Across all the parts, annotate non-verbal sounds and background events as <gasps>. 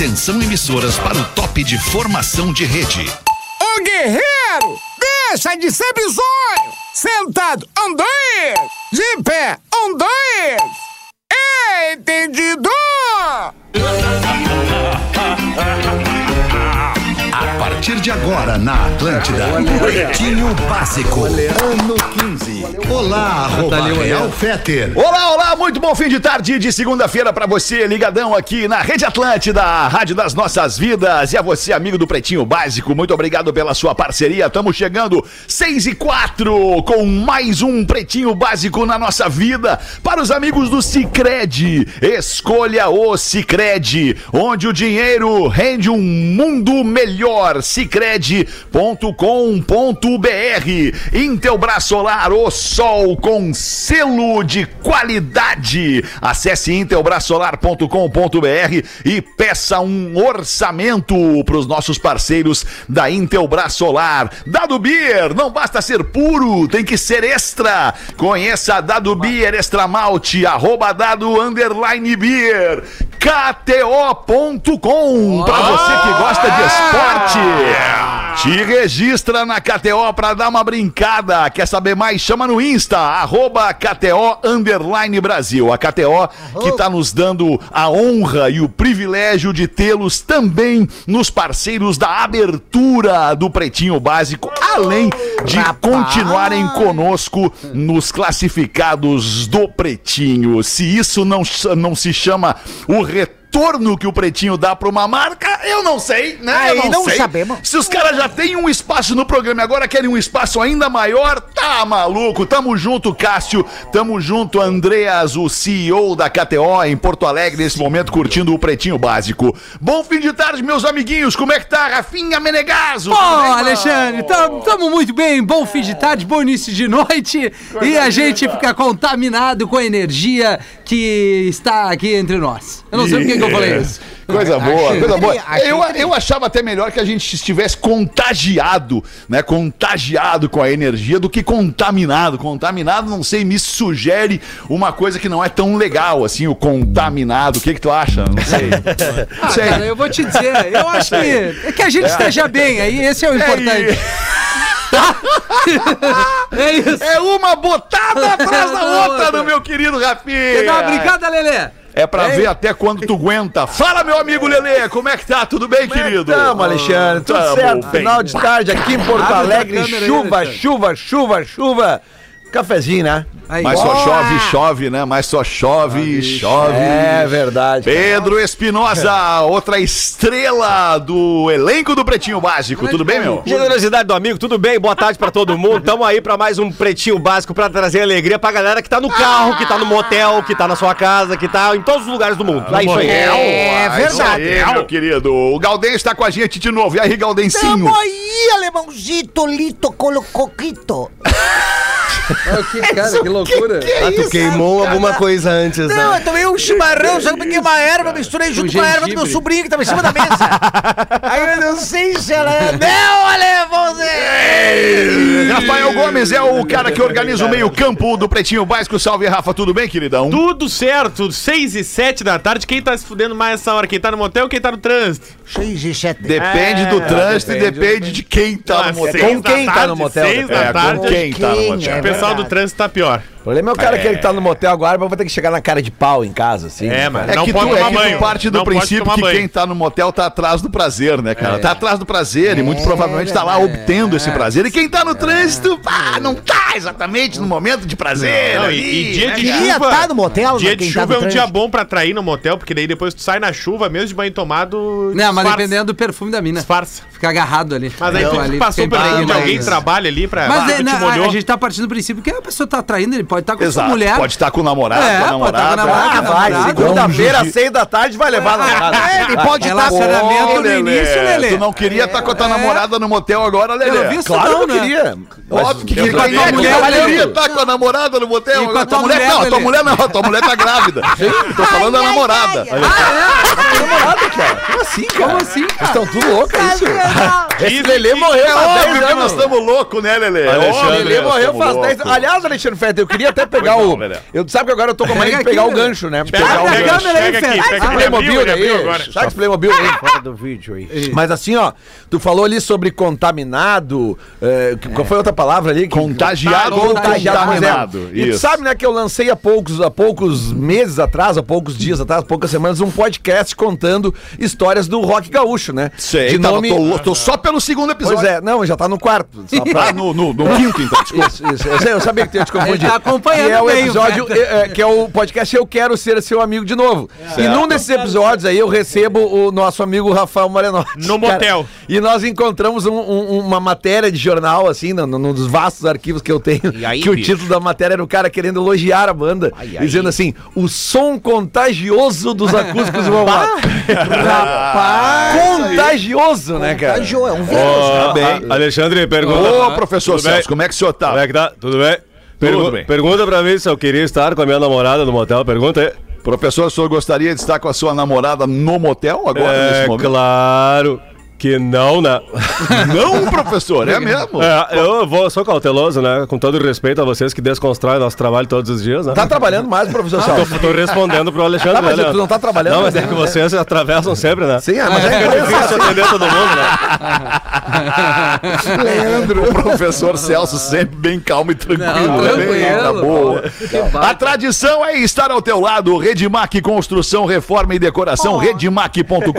Atenção emissoras para o top de formação de rede. Ô guerreiro, deixa de ser bizonho. Sentado, um, dois. De pé, um, dois. Entendido? Agora na Atlântida, Pretinho Básico, ano 15. Olá, arroba Real Feter. Olá, olá, muito bom fim de tarde de segunda-feira pra você, ligadão aqui na Rede Atlântida, a rádio das nossas vidas. E a você, amigo do Pretinho Básico, muito obrigado pela sua parceria. Estamos chegando 6 e 4 com mais um Pretinho Básico na nossa vida. Para os amigos do Cicred, escolha o Cicred, onde o dinheiro rende um mundo melhor. Cicred.com.br Intelbras Solar, o sol com selo de qualidade. Acesse intelbrasolar.com.br e peça um orçamento para os nossos parceiros da Intelbras Solar. Dado Beer, não basta ser puro, tem que ser extra. Conheça Dado Beer Extra Malte, arroba dado underline beer. KTO.com, para você que gosta de esporte. Te registra na KTO pra dar uma brincada. Quer saber mais? Chama no Insta, arroba KTO Underline Brasil. A KTO que tá nos dando a honra e o privilégio de tê-los também nos parceiros da abertura do Pretinho Básico, além de continuarem conosco nos classificados do Pretinho. Se isso não, não se chama o retorno que o Pretinho dá pra uma marca, eu não sei, né? Aí eu não sei. sabemos. Se os caras já têm um espaço no programa e agora querem um espaço ainda maior, tá maluco. Tamo junto, Cássio. Tamo junto, Andreas, o CEO da KTO em Porto Alegre, nesse momento curtindo o Pretinho Básico. Bom fim de tarde, meus amiguinhos. Como é que tá, Rafinha Menegaso? Ô, Tudo bem, Alexandre, irmão? tamo muito bem. Bom fim de tarde, bom início de noite. e a gente fica contaminado com a energia que está aqui entre nós. Eu não sei por que que eu falei isso. Coisa boa, Achei coisa boa. Eu, eu achava até melhor que a gente estivesse contagiado, né? Contagiado com a energia do que contaminado. Contaminado, não sei, me sugere uma coisa que não é tão legal assim, o contaminado. O que que tu acha? Não sei. Não <laughs> Ah, sei. cara, eu vou te dizer, eu acho que, é que a gente esteja bem aí, esse é o importante. <laughs> É isso. É uma botada atrás da <laughs> outra no meu querido Quer Rafinha. dar uma brincada, Lelê? É pra ver até quando tu aguenta. Fala, meu amigo Lelê, como é que tá? Tudo bem, querido? Tamo, Alexandre. Tudo Tamo certo. bem. Final de tarde aqui em Porto Abre Alegre. câmera aí, chuva, chuva, chuva, chuva. Cafezinho, né? Aí. Mas só chove, chove, né? Mas só chove, chove. É verdade. Pedro Espinosa, outra estrela do elenco do Pretinho Básico. Tudo bem, meu? Generosidade do amigo, tudo bem? Boa tarde pra todo mundo. Tamo aí pra mais um pretinho básico pra trazer alegria pra galera que tá no carro, que tá no motel, que tá na sua casa, que tá em todos os lugares do mundo. É isso aí. É Ah, isso verdade. aí, meu querido. O Galden está com a gente de novo. E aí, Galdencinho? Tamo aí, alemãozito, lito, colocoquito. Que cara, que loucura. Ah, tu queimou alguma coisa antes, Não, né? eu tomei um chimarrão, só que peguei uma erva, misturei junto com a erva do meu sobrinho que tava em cima da mesa. <laughs> Aí eu não sei se ela é. Não, Rafael Gomes é o cara que organiza o meio-campo do Pretinho Básico. Salve, Rafa. Tudo bem, queridão? Tudo certo, 6 e 7 da tarde. Quem tá se fudendo mais essa hora? Quem tá no motel ou quem tá no trânsito? Seis e sete. Depende do É, trânsito e depende. depende de quem tá Ah, no motel. seis Com quem da tá tarde, no motel, Seis depende. É, da com tarde. quem tá no motel. é? O pessoal do verdade. trânsito tá pior. O problema é o cara que ele tá no motel agora, mas vai ter que chegar na cara de pau em casa, assim. É, mano. É Não que, pode tu, é tomar que tu banho. parte do Não princípio que banho. quem tá no motel tá atrás do prazer, né, cara? Tá atrás do prazer e muito provavelmente tá lá obtendo esse prazer. E quem tá no trânsito, pá, não tá exatamente no momento de prazer. Não, ali, e, e dia né, de cara? Queria chuva. tá no motel, dia né, de quem tá chuva é no um dia bom pra trair no motel, porque daí depois tu sai na chuva, mesmo de banho tomado. Não, mas dependendo do perfume da mina. Disfarça. Fica agarrado ali. Mas aí tu ali passou pelo de alguém trabalha ali pra. Mas é, a, molhou. a gente tá partindo do princípio que a pessoa tá traindo, ele pode estar com a sua Exato. mulher. Pode estar com o namorado, É, com a pode tá com a namorada. namorada. Ah, vai. Segunda-feira, às seis da tarde, vai levar na namorada. É, ele pode estar com. Relacionamento no início, Lelê. Tu não queria estar com a tua É. namorada no motel agora, Lelê? Claro não, que eu né? queria. Óbvio que queria. com a Quem tua é que mulher, não valeu. queria estar com a namorada no motel? E com a Agora, tua mulher, não, tua mulher não, tua mulher tá grávida. <laughs> Tô falando da namorada. Ah, é? namorada, cara. Como assim, cara? Como assim, cara? estão tudo loucos, é isso? Esse Lelê morreu É óbvio 10 que nós anos. estamos loucos, né, Lelê? É Lelê morreu faz 10 loucos. Aliás, Alexandre Fetter, eu queria até pegar o. Eu sabe que agora eu tô com a mania de pegar aqui, o gancho, né? Pega Pegar o o gancho. gancho. câmera aí, Pega aqui, pega Esse aqui. Playmobil aí. Sabe esse Playmobil aí? Fora do vídeo aí. Mas assim, ó, tu falou ali sobre contaminado. eh, que- Qual foi a outra palavra ali? Contagiado ou contaminado. E tu sabe, né, que eu lancei há poucos, há poucos meses atrás, há poucos dias atrás, poucas semanas, um podcast contando histórias do rock gaúcho, né? Sei, De nome... tô, tô só pelo segundo episódio. Pois é, não, já tá no quarto. Só <laughs> pra... Ah, no, no, no quinto, então. Desculpa. Isso, isso. Eu, sei, eu sabia que ia te confundir. Ele tá acompanhando Que é o o episódio, é, é, que é o podcast Eu Quero Ser Seu Amigo de Novo. E num desses episódios aí eu recebo o nosso amigo Rafael Morenotti. No motel. E nós encontramos um- um- uma matéria de jornal, assim, num, num dos vastos arquivos que eu tenho, E aí, que o bicho? título da matéria era o cara querendo elogiar a banda, dizendo assim, o som contagioso dos acústicos vão lá. <laughs> Rapaz! Contagioso, né, cara? Contagiou, é um vírus. Ó, bem. Alexandre, pergunta. Ô, professor Tudo bem? Celso, como é que o senhor tá? Como é que tá? Tudo bem? Pergu- bem. Pergunta pra mim se eu queria estar com a minha namorada no motel. Pergunta aí. Professor, o senhor gostaria de estar com a sua namorada no motel agora, É nesse momento? claro que não, né? <laughs> Não, professor, é mesmo? É, eu vou, sou cauteloso, né? Com todo respeito a vocês que desconstroem nosso trabalho todos os dias, né? Tá trabalhando mais, professor Celso? Tô, tô respondendo pro Alexandre, Tá, mas né, tu não tá trabalhando, Não, mas é que vocês atravessam sempre, né? Sim, mas é É difícil atender todo mundo, né? <laughs> Leandro. O professor Celso sempre bem calmo e tranquilo. Não, né? Tá boa. A tradição é estar ao teu lado. Redmac Construção, Reforma e Decoração. Redmac.com.br.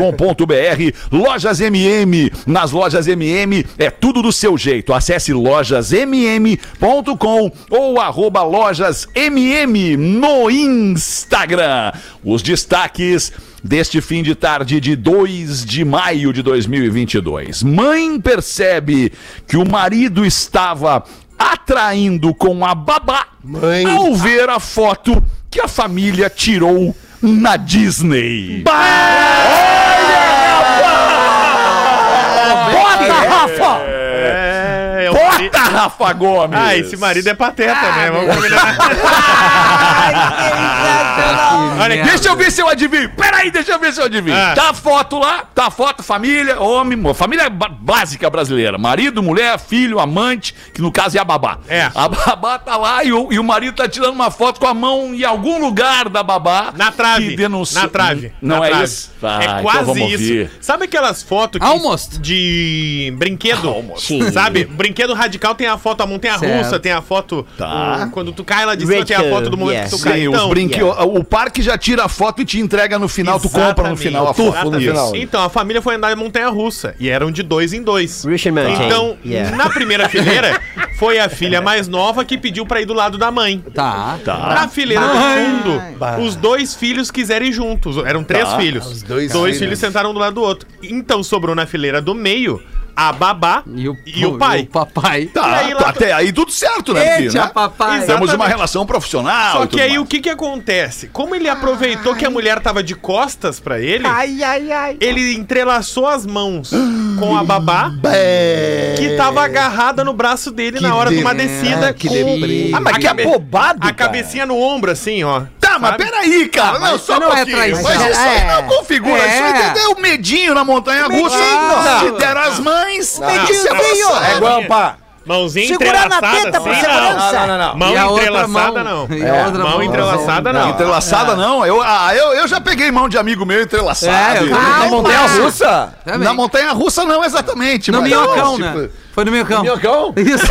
Lojas MM. Nas lojas MM é tudo do seu jeito. Acesse lojasmm.com ou arroba lojasmm no Instagram. Os destaques deste fim de tarde de 2 de maio de 2022. Mãe percebe que o marido estava atraindo com a babá ao ver a foto que a família tirou na Disney. Bota, Rafa! É, eu... Bota, Rafa Gomes! Ah, esse marido é pateta, né? Vamos combinar. <laughs> Olha, aqui, deixa eu ver se eu adivinho. Peraí, deixa eu ver se eu adivinho. Ah. Tá a foto lá, tá a foto, família, homem, família básica brasileira. Marido, mulher, filho, amante, que no caso é a babá. É. A babá tá lá e o, e o marido tá tirando uma foto com a mão em algum lugar da babá. Na trave. que denuncia- Na trave. Não na é trave. isso? Ah, é então quase isso. ouvir. Sabe aquelas fotos que- Almost. de brinquedo? Sim. Sabe? Brinquedo radical tem a foto, a mão tem a Certo. russa, tem a foto. Tá. o- quando tu cai lá de cima, tem a foto do momento yes. que tu cai. Sim, Então, os brinque... o, o parque já tira a foto e te entrega no final, tu compra no Exatamente. final a foto. no final. Então, a família foi andar em montanha russa e eram de dois em dois. Richard Mountain. Então, Yeah. na primeira fileira, <laughs> foi a filha mais nova que pediu pra ir do lado da mãe. Tá. Na fileira do fundo, os dois filhos quiserem ir juntos. Eram três Tá. filhos. Os dois filhos. filhos. sentaram do lado do outro. Então sobrou na fileira do meio a babá E o, e o pai. o papai. Tá, E aí lá- tá, até aí tudo certo, né, filho, Eita, né? papai. Exato. Temos uma relação profissional. Só e que tudo aí mais. o que que acontece? Como ele aproveitou que a mulher tava de costas pra ele, Ai, ai, ai. ele entrelaçou as mãos com a <gasps> babá que tava agarrada no braço dele na hora de uma descida que com deprê. a, Ah, mas que cabe- abobado, a cara. cabecinha no ombro assim, ó. Tá, mas Sabe? peraí, cara. não, isso só não um é pouquinho. traição. Mas isso aí É. não configura. É. Isso aí deu um medinho na montanha russa. Não. Se deram as mães. Medinho, isso é. É guampa. Mãozinha Segurar na entrelaçada teta por assim, segurança. Não, não, não. Mão E a outra entrelaçada mão? não. E a É, outra mão mão? entrelaçada não. Entrelaçada não. Eu, ah, eu, eu já peguei mão de amigo meu entrelaçado. É, eu- Ah, Na montanha russa? Também. Na montanha russa não exatamente. No mas- minhocão, tipo, né? Foi no minhocão. Minhocão? Isso,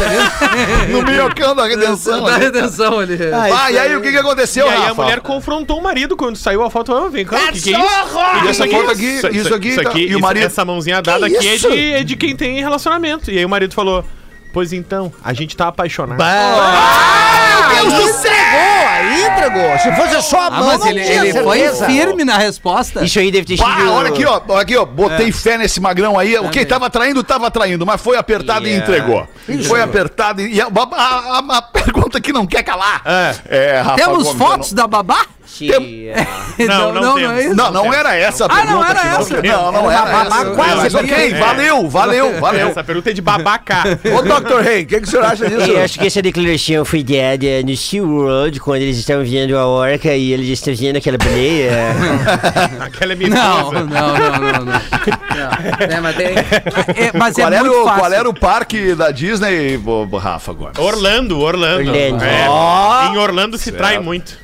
No minhocão da redenção. da ali. redenção ali. Ah, e aí o que, que aconteceu, E aí a Rafa? mulher confrontou o marido quando saiu a foto. Oh, vem o que, que é isso? E essa foto aqui, isso aqui, isso tá- aqui e o isso- marido- essa mãozinha dada Que aqui é isso? de, é de quem tem relacionamento. E aí o marido falou: Pois então, a gente tá apaixonado. Meu Deus do céu! Entregou, aí entregou. Se fosse só a Ah, mão, mas não ele, tinha ele foi firme na resposta. Isso aí deve ter sido. Olha aqui, ó. Olha aqui, ó. Botei fé nesse magrão aí. O que tava traindo, tava traindo, mas foi apertado e Yeah. entregou. Foi apertado e. e a, a- a- a pergunta que não quer calar. É, Rafa Temos Gomes, fotos da babá? Tia. <laughs> Não, não é temos. isso? Não, não era essa a Ah, pergunta. não era que essa. Não, não Era era essa. quase Mas ok, É. valeu, valeu, <laughs> valeu. Essa pergunta é de babacá. <laughs> Ô, Dr. Rei, o que, que o senhor acha disso? Eu acho que essa declaração foi dada no SeaWorld, quando eles estavam vendo a orca e ele está vendo aquela baleia. Aquela é Não, mimosa. não, não, não, não. Não. É, mas tem- é, mas é Qual, era muito o, fácil. qual era o parque da Disney, Rafa, agora? Orlando, Orlando. Orlando. É, Em Orlando se trai muito.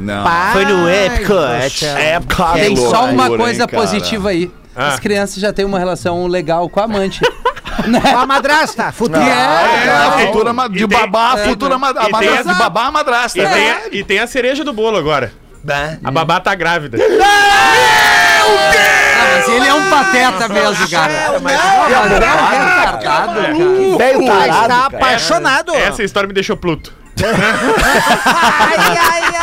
Não. Foi no Epcot. Época. Tem Que só uma loucura, coisa hein, positiva aí. Ah. As crianças já têm uma relação legal com a amante. <laughs> Com a madrasta, futura. É, a tem- futura ma- de tem- babá, a é, futura ma- a e tem madrasta, de babá a madrasta. E, É. tem, a- e tem a cereja do bolo agora. A babá tá grávida. Ah, mas ele é um pateta mesmo, cara. Mas é um Mas tarado, tá cara. apaixonado. Essa história me deixou pluto. Ai, ai, ai.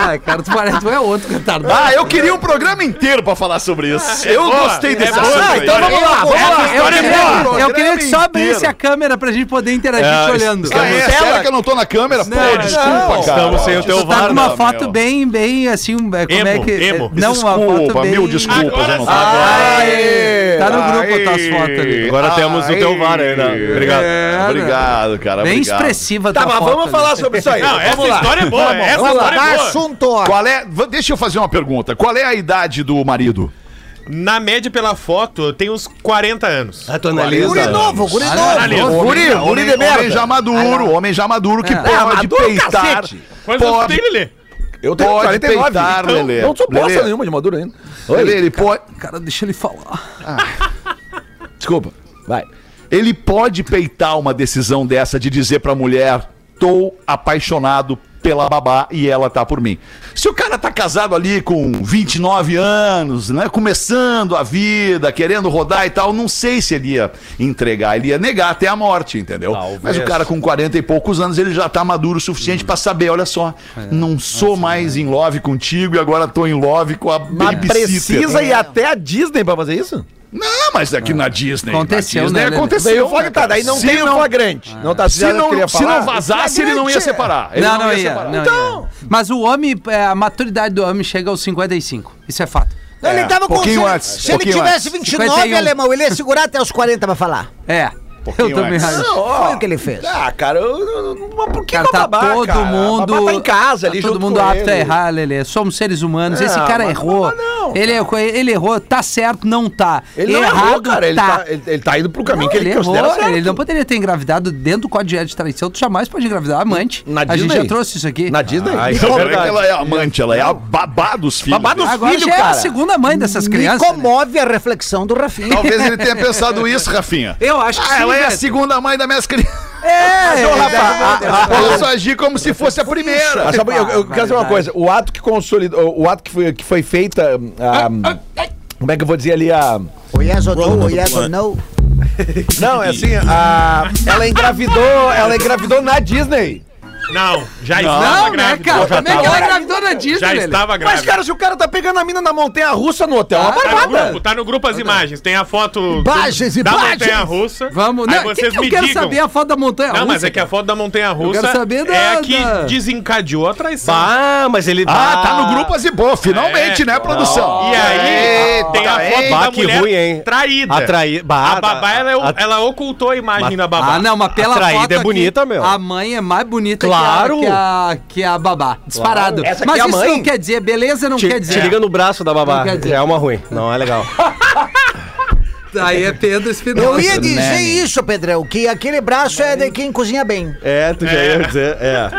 Ai, cara, tu, parece, tu é outro retardado. Ah, eu queria um programa inteiro pra falar sobre isso. eu boa, gostei é desse assunto. Ah, então vamos lá, vamos lá. Eu história é queria, boa. eu queria que só abrisse a câmera pra gente poder interagir É, te olhando. Ah, é, sério que eu não tô na câmera? Pô, desculpa, não. cara. Estamos sem o teu Tu tá VAR, com uma não, foto meu. bem, bem assim, um- é, como é Emo, que... emo. Não, uma foto Desculpa, bem... mil desculpas. Agora não. Aê! Tá no grupo tuas fotos ali. Agora temos o teu VAR né? Obrigado. É, Obrigado, cara. Bem obrigado. expressiva Tá, tua mas foto vamos falar sobre isso aí. Não, essa Vamos lá. história é boa. Essa história é boa. Qual é. Deixa eu fazer uma pergunta. Qual é a idade do marido? Na média, pela foto, tem uns 40 anos. Ah, tu analisa. Guri novo, guri novo. Analisa. Guri, guri de homem, merda. homem já maduro, homem já maduro que É. pode É, maduro, peitar. cacete. Quantos anos Pode, tem, Lelê? Eu tenho pode 49. peitar, então, Lelê. Não sou bosta nenhuma de madura ainda. Lelê, ele pode. Cara, deixa ele falar. <laughs> Desculpa. Vai. Ele pode peitar uma decisão dessa de dizer pra mulher: tô apaixonado pela babá e ela tá por mim. Se o cara tá casado ali com 29 anos, né, começando a vida, querendo rodar e tal, não sei se ele ia entregar, ele ia negar até a morte, entendeu? Talvez. Mas o cara com 40 e poucos anos, ele já tá maduro o suficiente pra saber, olha só, não sou mais em love contigo e agora tô em love com a Mas babysitter. precisa ir até a Disney pra fazer isso? Não, mas aqui na Disney. Aconteceu, na Disney né, aconteceu. Veio o flag, né, tá, daí não Se tem o flagrante. Não tá Se se não, não, se não vazasse, ele não ia separar. Ele não, não, ia. separar. Não Então- ia. Mas o homem, é, a maturidade do homem chega aos 55. Isso é fato. Não, ele É, tava com. pouquinho Se, antes, se ele tivesse antes. 29, 51. alemão, ele ia segurar até os 40 pra falar. É. Pouquinho Eu também antes. acho. Foi o que ele fez. Ah, cara, eu, eu- eu- mas por que Cara, tá babá, todo cara? mundo. Babá tá em casa ali, tá todo junto mundo apto a ele. errar, Lelê. Somos seres humanos. Não, Esse cara mas errou. não, ele, errou ele errou. Tá certo, não tá. Ele não Errado errou, cara. Ele tá. tá, ele, ele tá indo pro caminho Não, que ele, ele errou, considera certo. ele não poderia ter engravidado dentro do código de ética de traição. Tu jamais pode engravidar amante. Na a gente Disney? já trouxe isso aqui. Na Disney? Ah, é é ela é amante? Ela é a babá dos filhos. Babá dos dele. Agora filho, já é a cara. segunda mãe dessas crianças. Me né? comove a reflexão do Rafinha. Talvez ele tenha pensado isso, Rafinha. Eu acho que Ah, sim, ela é a segunda mãe das minhas crianças. É, <laughs> a- a- Posso agir como se fosse a primeira. Mas sabe, eu, eu quero saber uma coisa. O ato que consolidou, o ato que foi, que foi feita, ah, como é que eu vou dizer ali a... O yes or no, o yes or no. Não, é assim, a, ela engravidou, ela engravidou na Disney. Não, já Não, estava né, grávida. cara? Já Como é que estava- ela engravidou na Disney, Já estava Mas, grávida. cara, se o cara tá pegando a mina na montanha russa no hotel, é uma Ah, Tá no, barbada. grupo, tá no grupo as imagens. Tem a foto do- Imagens, da imagens. montanha russa. Vamos, Aí não, que vocês que eu me quero digam. saber a foto da montanha Não, mas russa, é que a foto da montanha russa quero saber da- é a que da- desencadeou a traição. Ah, mas ele Ah, tá no grupo Azibô, finalmente, É. né, produção? E aí, Eita, tem a foto eita. da que mulher ruim, hein? traída. Atraí- bah, a babá, tá- ela, é- a- ela ocultou a imagem da babá. Ah, não, mas pela A traída foto é bonita, meu. A mãe é mais bonita Claro. que, a, que, a, que a babá. Disparado. Essa aqui mas é a isso mãe? não quer dizer, beleza não Te, quer dizer. te liga no braço da babá. É uma ruim. Não é legal. <laughs> Aí é Pedro Espinosa. Eu ia dizer né? isso, Pedrão, que aquele braço é de quem cozinha bem. É, tu já ia dizer. É.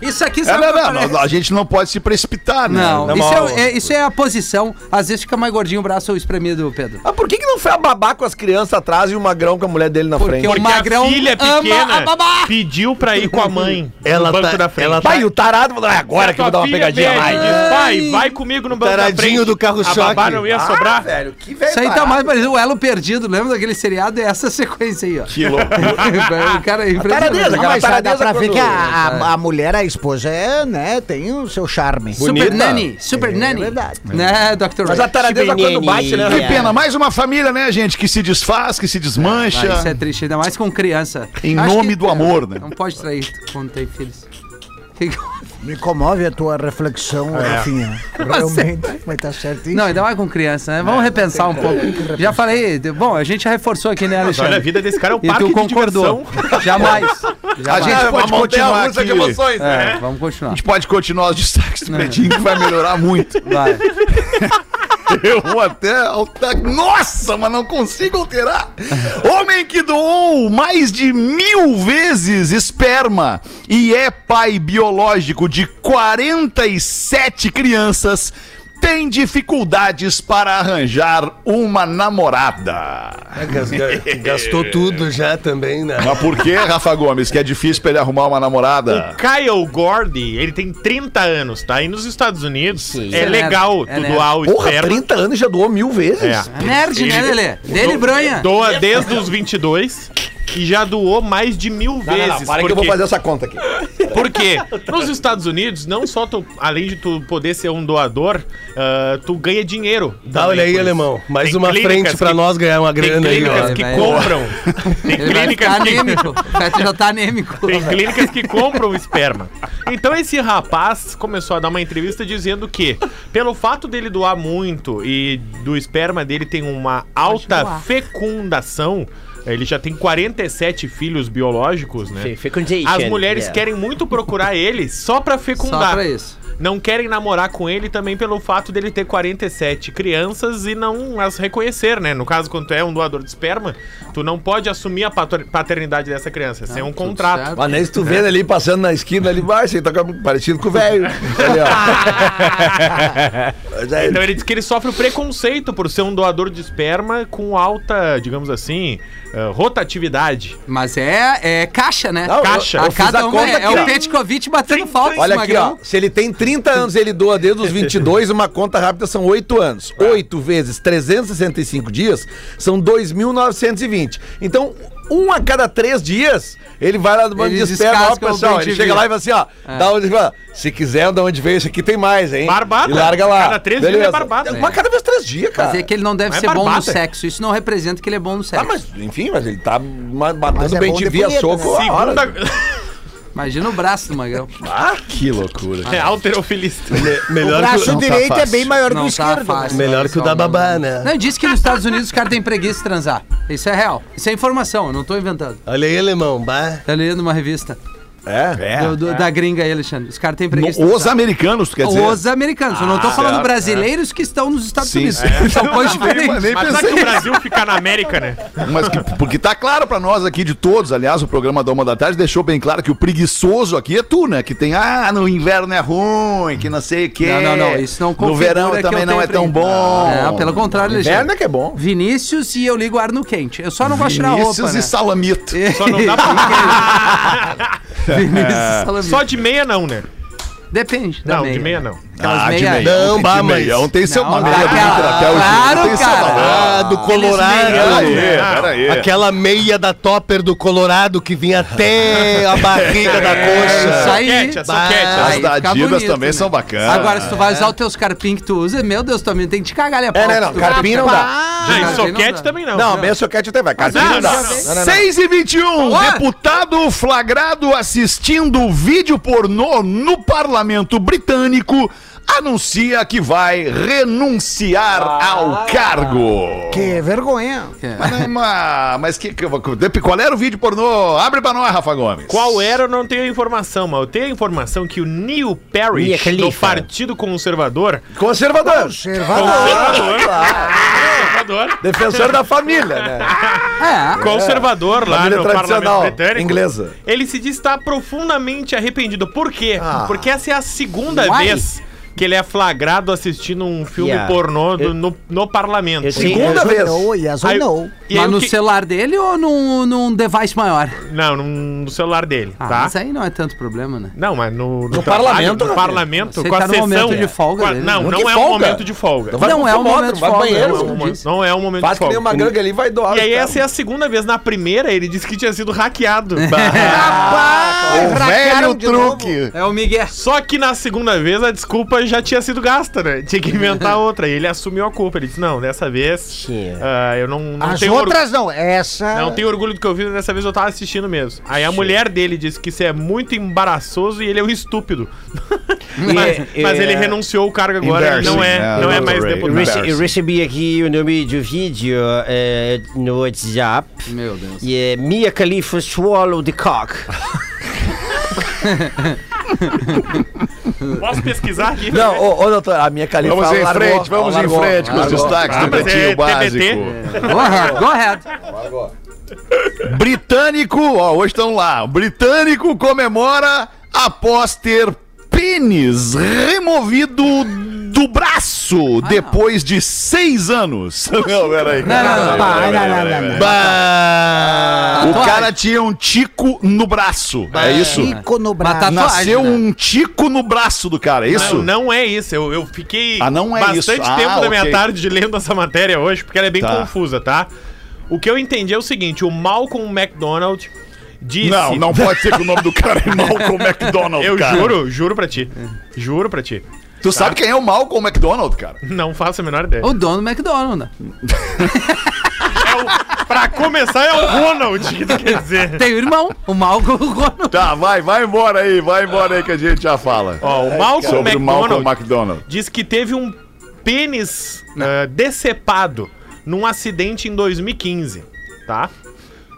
Isso aqui É, sabe não, o não, não, a gente não pode se precipitar, né? Não, Não, isso, é, é- isso é a posição. Às vezes fica mais gordinho o braço espremido, Pedro. Mas por que, que não foi a babá com as crianças atrás e o magrão com a mulher dele na Porque frente? o Porque magrão a filha pequena a babá. pediu pra ir com a mãe Ela no banco tá- da frente. ela Pai, o tarado falou, "Ah, agora que eu vou dar uma pegadinha mais. diz, Pai, vai comigo no banco da Taradinho frente. do carro-choque. A babá não ia sobrar. velho, que velho Isso aí tá mais parecendo o Elo Perdido. Lembra daquele seriado? É essa sequência aí, ó. Que loucura. <laughs> o cara é taradeza, impressionante. Ah, mas dá taradeza pra ver que a, a, a mulher, a esposa, é, né, tem o seu charme. Super. Nani, Super É Nani. verdade. Né, Dr. Mas a taradeza quando bate, né? Que É. pena, mais uma família, né, gente, que se desfaz, que se desmancha, Ah, isso é triste, ainda mais com criança. em Acho nome que- do amor, né? Não pode trair quando tem filhos. Me comove a tua reflexão, Rafinha. <laughs> Realmente, mas tá certinho. Não, ainda mais com criança, né? Vamos repensar um pouco. Já falei, bom, a gente já reforçou aqui, né, Mas olha, a Alexandre? vida desse cara é um E parque tu de concordou. diversão. Jamais. <laughs> A gente Uma pode continuar aqui. de emoções. É, vamos A continuar. gente pode continuar os destaques do Pretinho, que vai melhorar muito. Vai. <laughs> Eu vou até alter... Nossa, mas não consigo alterar. Homem que doou mais de mil vezes esperma e é pai biológico de 47 crianças tem dificuldades para arranjar uma namorada. Gastou <laughs> tudo já também, né? Mas por que, Rafa Gomes, que é difícil pra ele arrumar uma namorada? Kyle Gordy, ele tem 30 anos, tá? E nos Estados Unidos é Isso é legal é tu doar o Porra, esperma. 30 anos e já doou mil vezes. É. É nerd, né, Ele- Lelê? Dele bronha. Doa desde os 22 e já doou mais de mil Não, vezes. não, não, para que eu vou porque- fazer essa conta aqui. Por quê? Nos Estados Unidos, não só tu, além de tu poder ser um doador, ah, tu ganha dinheiro. Dá, olha aí, alemão. Mais Tem uma clínicas frente pra que- nós ganhar uma Tem grana aí, clínicas ó. que Vai, compram. Tem vai clínicas ficar que. anêmico. O Feto já tá anêmico. Tem clínicas que compram esperma. Então esse rapaz começou a dar uma entrevista dizendo que, pelo fato dele doar muito e do esperma dele tem uma alta fecundação, ele já tem 47 filhos biológicos, né? Fecundation. As mulheres yeah. querem muito procurar ele só pra fecundar. Só pra isso. Não querem namorar com ele também pelo fato dele ter 47 crianças e não as reconhecer, né? No caso, quando tu é um doador de esperma, tu não pode assumir a paternidade dessa criança. Isso é um Ah, tudo contrato. certo. Mas nem se tu vê ele ali passando na esquina ali, vai, você tá com- parecido com o velho. <laughs> É- Então ele diz que ele sofre o preconceito por ser um doador de esperma com alta, digamos assim, eh, rotatividade. Mas é, é caixa, né? Não, eu- Caixa. eu A fiz cada a uma conta é, é o. Petkovic batendo falta, Olha aqui, ó. Se ele tem 30 anos e ele doa desde os 22, uma conta rápida são 8 anos. 8 vezes 365 dias são 2.920. Então, um a cada três dias, ele vai lá no banco de esperma, ó, pessoal. Ele chega lá e fala assim, ó. Da onde, fala, se quiser, da onde veio, esse aqui tem mais, hein? Barbada. E larga lá. Cada três dias é barbada. Uma cada vez três dias, cara. Mas é que ele não deve Não é ser bom no sexo. Isso não representa que ele é bom no Tá, sexo. mas, enfim, mas ele tá ma- Mas é bem de de via soco. né? Segunda. Imagina o braço do magrão. Ah, que loucura. É alterofilista. O Melhor que braço o... direito é fácil. bem maior que Não o tá esquerdo. fácil. Melhor que o da babá, né? Não, diz que nos Estados Unidos os caras têm preguiça de transar. Isso é real. Isso é informação, eu não tô inventando. Olha aí, alemão. Bah. Tá lendo uma revista É? do- do- da gringa aí, Alexandre. Os caras têm preguiça os americanos, tu quer dizer? Os americanos. eu não tô falando certo, brasileiros que estão nos Estados Sim, Unidos. sim. <laughs> São coisas Nem- diferentes. nem Mas será que o Brasil fica na América, né? Mas que- porque tá claro pra nós aqui de todos, aliás, o programa da Uma da Tarde deixou bem claro que o preguiçoso aqui é tu, né? Que tem, ah, no inverno é ruim, que não sei o quê. Não, não, não. Isso não No verão que também não é tão bom. Não, pelo contrário, Inverno é Alexandre. que é bom. Vinícius e eu ligo ar no quente. Eu só não gosto de tirar a Vinícius roupa, e né? Salamito. Só não dá pra... <laughs> <laughs> Vinícius Salamito. Só de meia não, né? Depende da Não, meia. de meia não. Aquelas Ah, de meia- meião. Não, tem bah, de mas- meião tem seu Não, uma meia bonita Claro, tem seu cara. valor. Ah, do Colorado. Peraí, né? peraí. Aquela meia da topper do Colorado que vinha até a barriga da Isso <laughs> coxa. aí. Soquete, a soquete. As da fica Adidas bonito, também né? são bacanas. Agora, se tu vai usar os teus carpinhos que tu usa, meu Deus, tu também tem que te cagar ali a É, né, não, Tu- carpinho não dá. Ah, Carpinho não soquete também não. Não, meia soquete até vai. Carpinho não, não dá. não, não. Não, não, não. 6 e 21, deputado flagrado assistindo vídeo pornô no parlamento britânico anuncia que vai renunciar ao cargo. Que vergonha. Mas, é uma- mas que, que- qual era o vídeo pornô? Abre pra nós, Rafa Gomes. Qual era, eu não tenho a informação, mas eu tenho a informação que o Neil Parrish, do Partido Conservador, Conservador. Conservador. conservador, Defensor da família, né? É. conservador lá Família no tradicional, parlamento britânico, inglesa. ele se diz estar profundamente arrependido. Por quê? Ah. Porque essa é a segunda Why? vez que ele é flagrado assistindo um filme Yeah. pornô do- Eu- no, no parlamento. Segunda vez. no, yes or Aí- no. E Mas no que- celular dele ou num, num device maior? Não, no, no celular dele, Ah, tá? mas aí não é tanto problema, né? Não, mas no, no, parlamento, No né? parlamento, Você com a tá no sessão. momento de folga com a- dele, não, né? não é um folga? momento de folga. Então Não pro é um momento de folga, banheiro, não, Não é um não é um momento Faz de que nem folga. uma gangue ali vai doar. E aí o essa é a segunda vez. Na primeira, ele disse que tinha sido hackeado. <laughs> <laughs> O velho truque. É o Miguel. Só que na segunda vez a desculpa já tinha sido gasta, né? Tinha que inventar <laughs> outra. E ele assumiu a culpa. Ele disse: Não, dessa vez ah, eu não, não tenho outras não. Essa. Não tenho orgulho do que eu fiz, dessa vez eu tava assistindo mesmo. Aí a mulher dele disse que isso é muito embaraçoso e ele é um estúpido. <laughs> mas, E- mas e- ele renunciou o cargo agora, ele não é, não é mais deputado. eu recebi aqui o nome do vídeo eh, no WhatsApp Meu Deus. e é Mia Khalifa swallow the cock. <laughs> <laughs> Posso pesquisar aqui? Não, ô, ô, doutor, a minha califa Vamos em largou, frente, vamos largou, em frente com os largou. destaques Ah, do mas Pretinho é Básico. TBT. Go ahead, go ahead. Britânico, ó, hoje estão lá. Britânico comemora após ter pênis removido do braço depois de seis anos. Não, peraí. Não, não, não. Não, não, não, não. Bah! O cara tinha um tico no braço. É isso? Chico no braço. Nasceu né? um tico no braço do cara, é isso? Não, não é isso. Eu, eu fiquei Ah, não é bastante isso. Ah, tempo da minha ok. tarde lendo essa matéria hoje, porque ela é bem Tá. confusa, tá? O que eu entendi é o seguinte: o Malcolm McDonald disse. Não, não pode ser que o nome do cara é Malcolm McDonald, Eu cara. juro, juro pra ti. Juro pra ti. Tu sabe quem é o Malcolm McDonald, cara? Não faço a menor ideia. O dono do McDonald's. né? É o- pra começar, é o Ronald, que tu quer dizer. Tem o irmão, o Malcolm Ronald. Tá, vai, vai embora aí, vai embora aí que a gente já fala. Ó, o Malcolm Sobre o Malcolm McDonald McDonald. disse que teve um pênis ah, decepado num acidente em 2015, tá?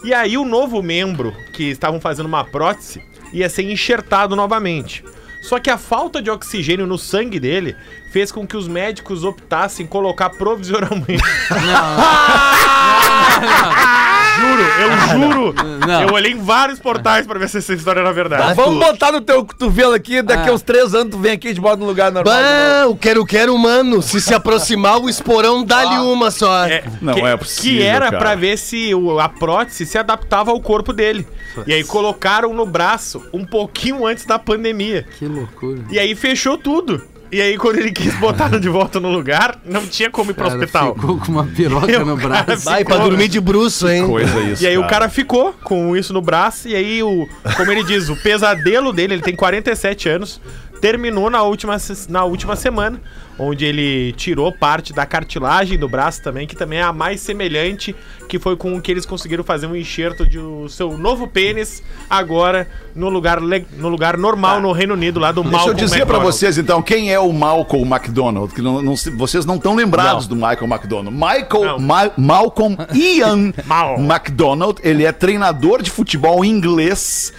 E aí o novo membro, que estavam fazendo uma prótese, ia ser enxertado novamente. Só que a falta de oxigênio no sangue dele fez com que os médicos optassem em colocar provisoriamente. <laughs> <laughs> <laughs> juro, eu juro. Não. Eu olhei em vários portais pra ver se essa história era verdade. Vamos botar no teu cotovelo aqui, daqui a Ah. uns três anos tu vem aqui e te bota no lugar normal. Bah, o quero quero humano. Se se aproximar, o esporão dá-lhe uma só. É, Não que, é possível, Que era cara. pra ver se o- a prótese se adaptava ao corpo dele. E aí colocaram no braço um pouquinho antes da pandemia. Que loucura. E aí fechou tudo. E aí quando ele quis botar de volta no lugar, não tinha como ir pro Cara, hospital. ficou com uma piroca <laughs> no cara braço. Vai pra dormir de bruxo, hein? Coisa isso. E aí o cara ficou com isso no braço, e aí o. Como ele diz, o pesadelo dele, ele tem 47 anos, terminou na última, na última semana, onde ele tirou parte da cartilagem do braço também, que também é a mais semelhante, que foi com o que eles conseguiram fazer um enxerto de o seu novo pênis, agora no lugar, no lugar normal no Reino Unido, lá do Deixa eu Malcolm dizer pra McDonald. vocês então, quem é o Malcolm McDonald? Que não, não vocês não estão lembrados do Michael McDonald. Michael Não. Ma- Malcolm <laughs> Ian Mal. McDonald, ele é treinador de futebol inglês.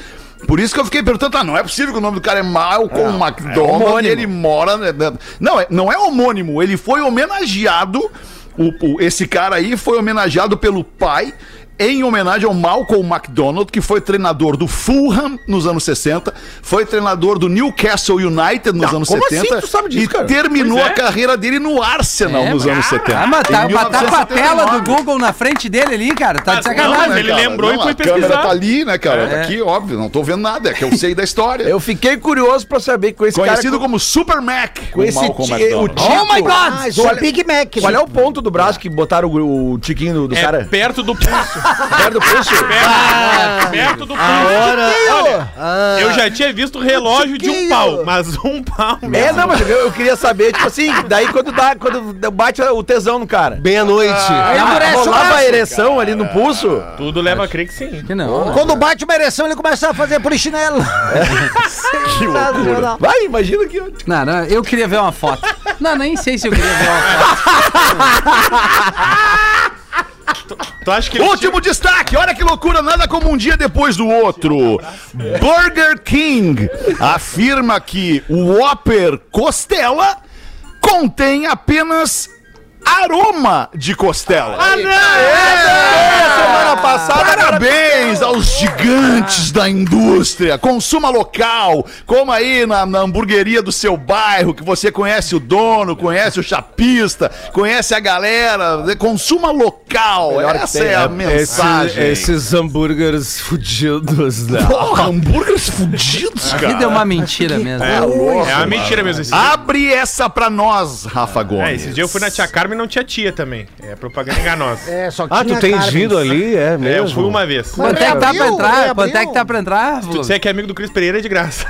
Por isso que eu fiquei perguntando, ah, não é possível que o nome do cara é Malcolm McDonald e ele mora. né, né? Não, é- não é homônimo, ele foi homenageado. o- o- esse cara aí foi homenageado pelo pai em homenagem ao Malcolm McDonald, que foi treinador do Fulham nos anos 60, foi treinador do Newcastle United nos anos como assim 70 tu sabe disso, e cara? terminou é. a carreira dele no Arsenal É, nos anos 70. Ah, mas tá, tá com a tela do 1979. Google na frente dele ali, cara. Tá de sacanagem. não, ele lembrou e foi A câmera pesquisar. tá ali, né, cara? É. Tá aqui, óbvio, não tô vendo nada, é que eu sei da história. Eu fiquei curioso pra saber com esse Conhecido cara... como Super Mac. Com esse Malcolm ti- McDonald. o. Oh my God! Ah, isso é Big Mac. Qual é o ponto do braço que botaram o, o tiquinho do, do É cara? perto do pulso. Perto do pulso? perto, perto do pulso. Agora. Olha, Ah, eu já tinha visto o relógio de um pau, mas um pau É, mesmo. não, mas eu, eu queria saber, tipo assim, daí quando dá, quando bate o tesão no cara. meia-noite. Aí endurece o Rolava a ereção ali no pulso? Tudo leva a crer que sim. Que não. Quando bate uma ereção, ele começa a fazer polichinelo. <laughs> Que loucura. Vai, imagina que... Não, não, eu queria ver uma foto. Não, nem sei se eu queria ver uma foto. <laughs> Tu acha que Último destaque, olha que loucura, nada como um dia depois do outro. Burger King afirma que o Whopper Costela contém apenas aroma de costela. Semana passada... Parabéns aos gigantes da indústria. Consuma local. Coma aí na, na hamburgueria do seu bairro, que você conhece o dono, conhece o chapista, conhece a galera. Consuma local. Essa é a né? mensagem. esses hambúrgueres fudidos, né? Porra, hambúrgueres fudidos, A vida é cara. uma mentira mesmo. É, é uma mentira mesmo. Esse dia, Abre essa pra nós, Rafa Gomes. é, esse dia eu fui na Tia Carmen e não tinha tia também. É propaganda enganosa. É, só Ah, tu tinha tens vido ali? É É, eu mesmo. fui uma vez. Mas Quanto é que tá pra Reabriu, entrar? Quanto é que tá pra entrar? Tu disser que é amigo do Cris Pereira é de graça.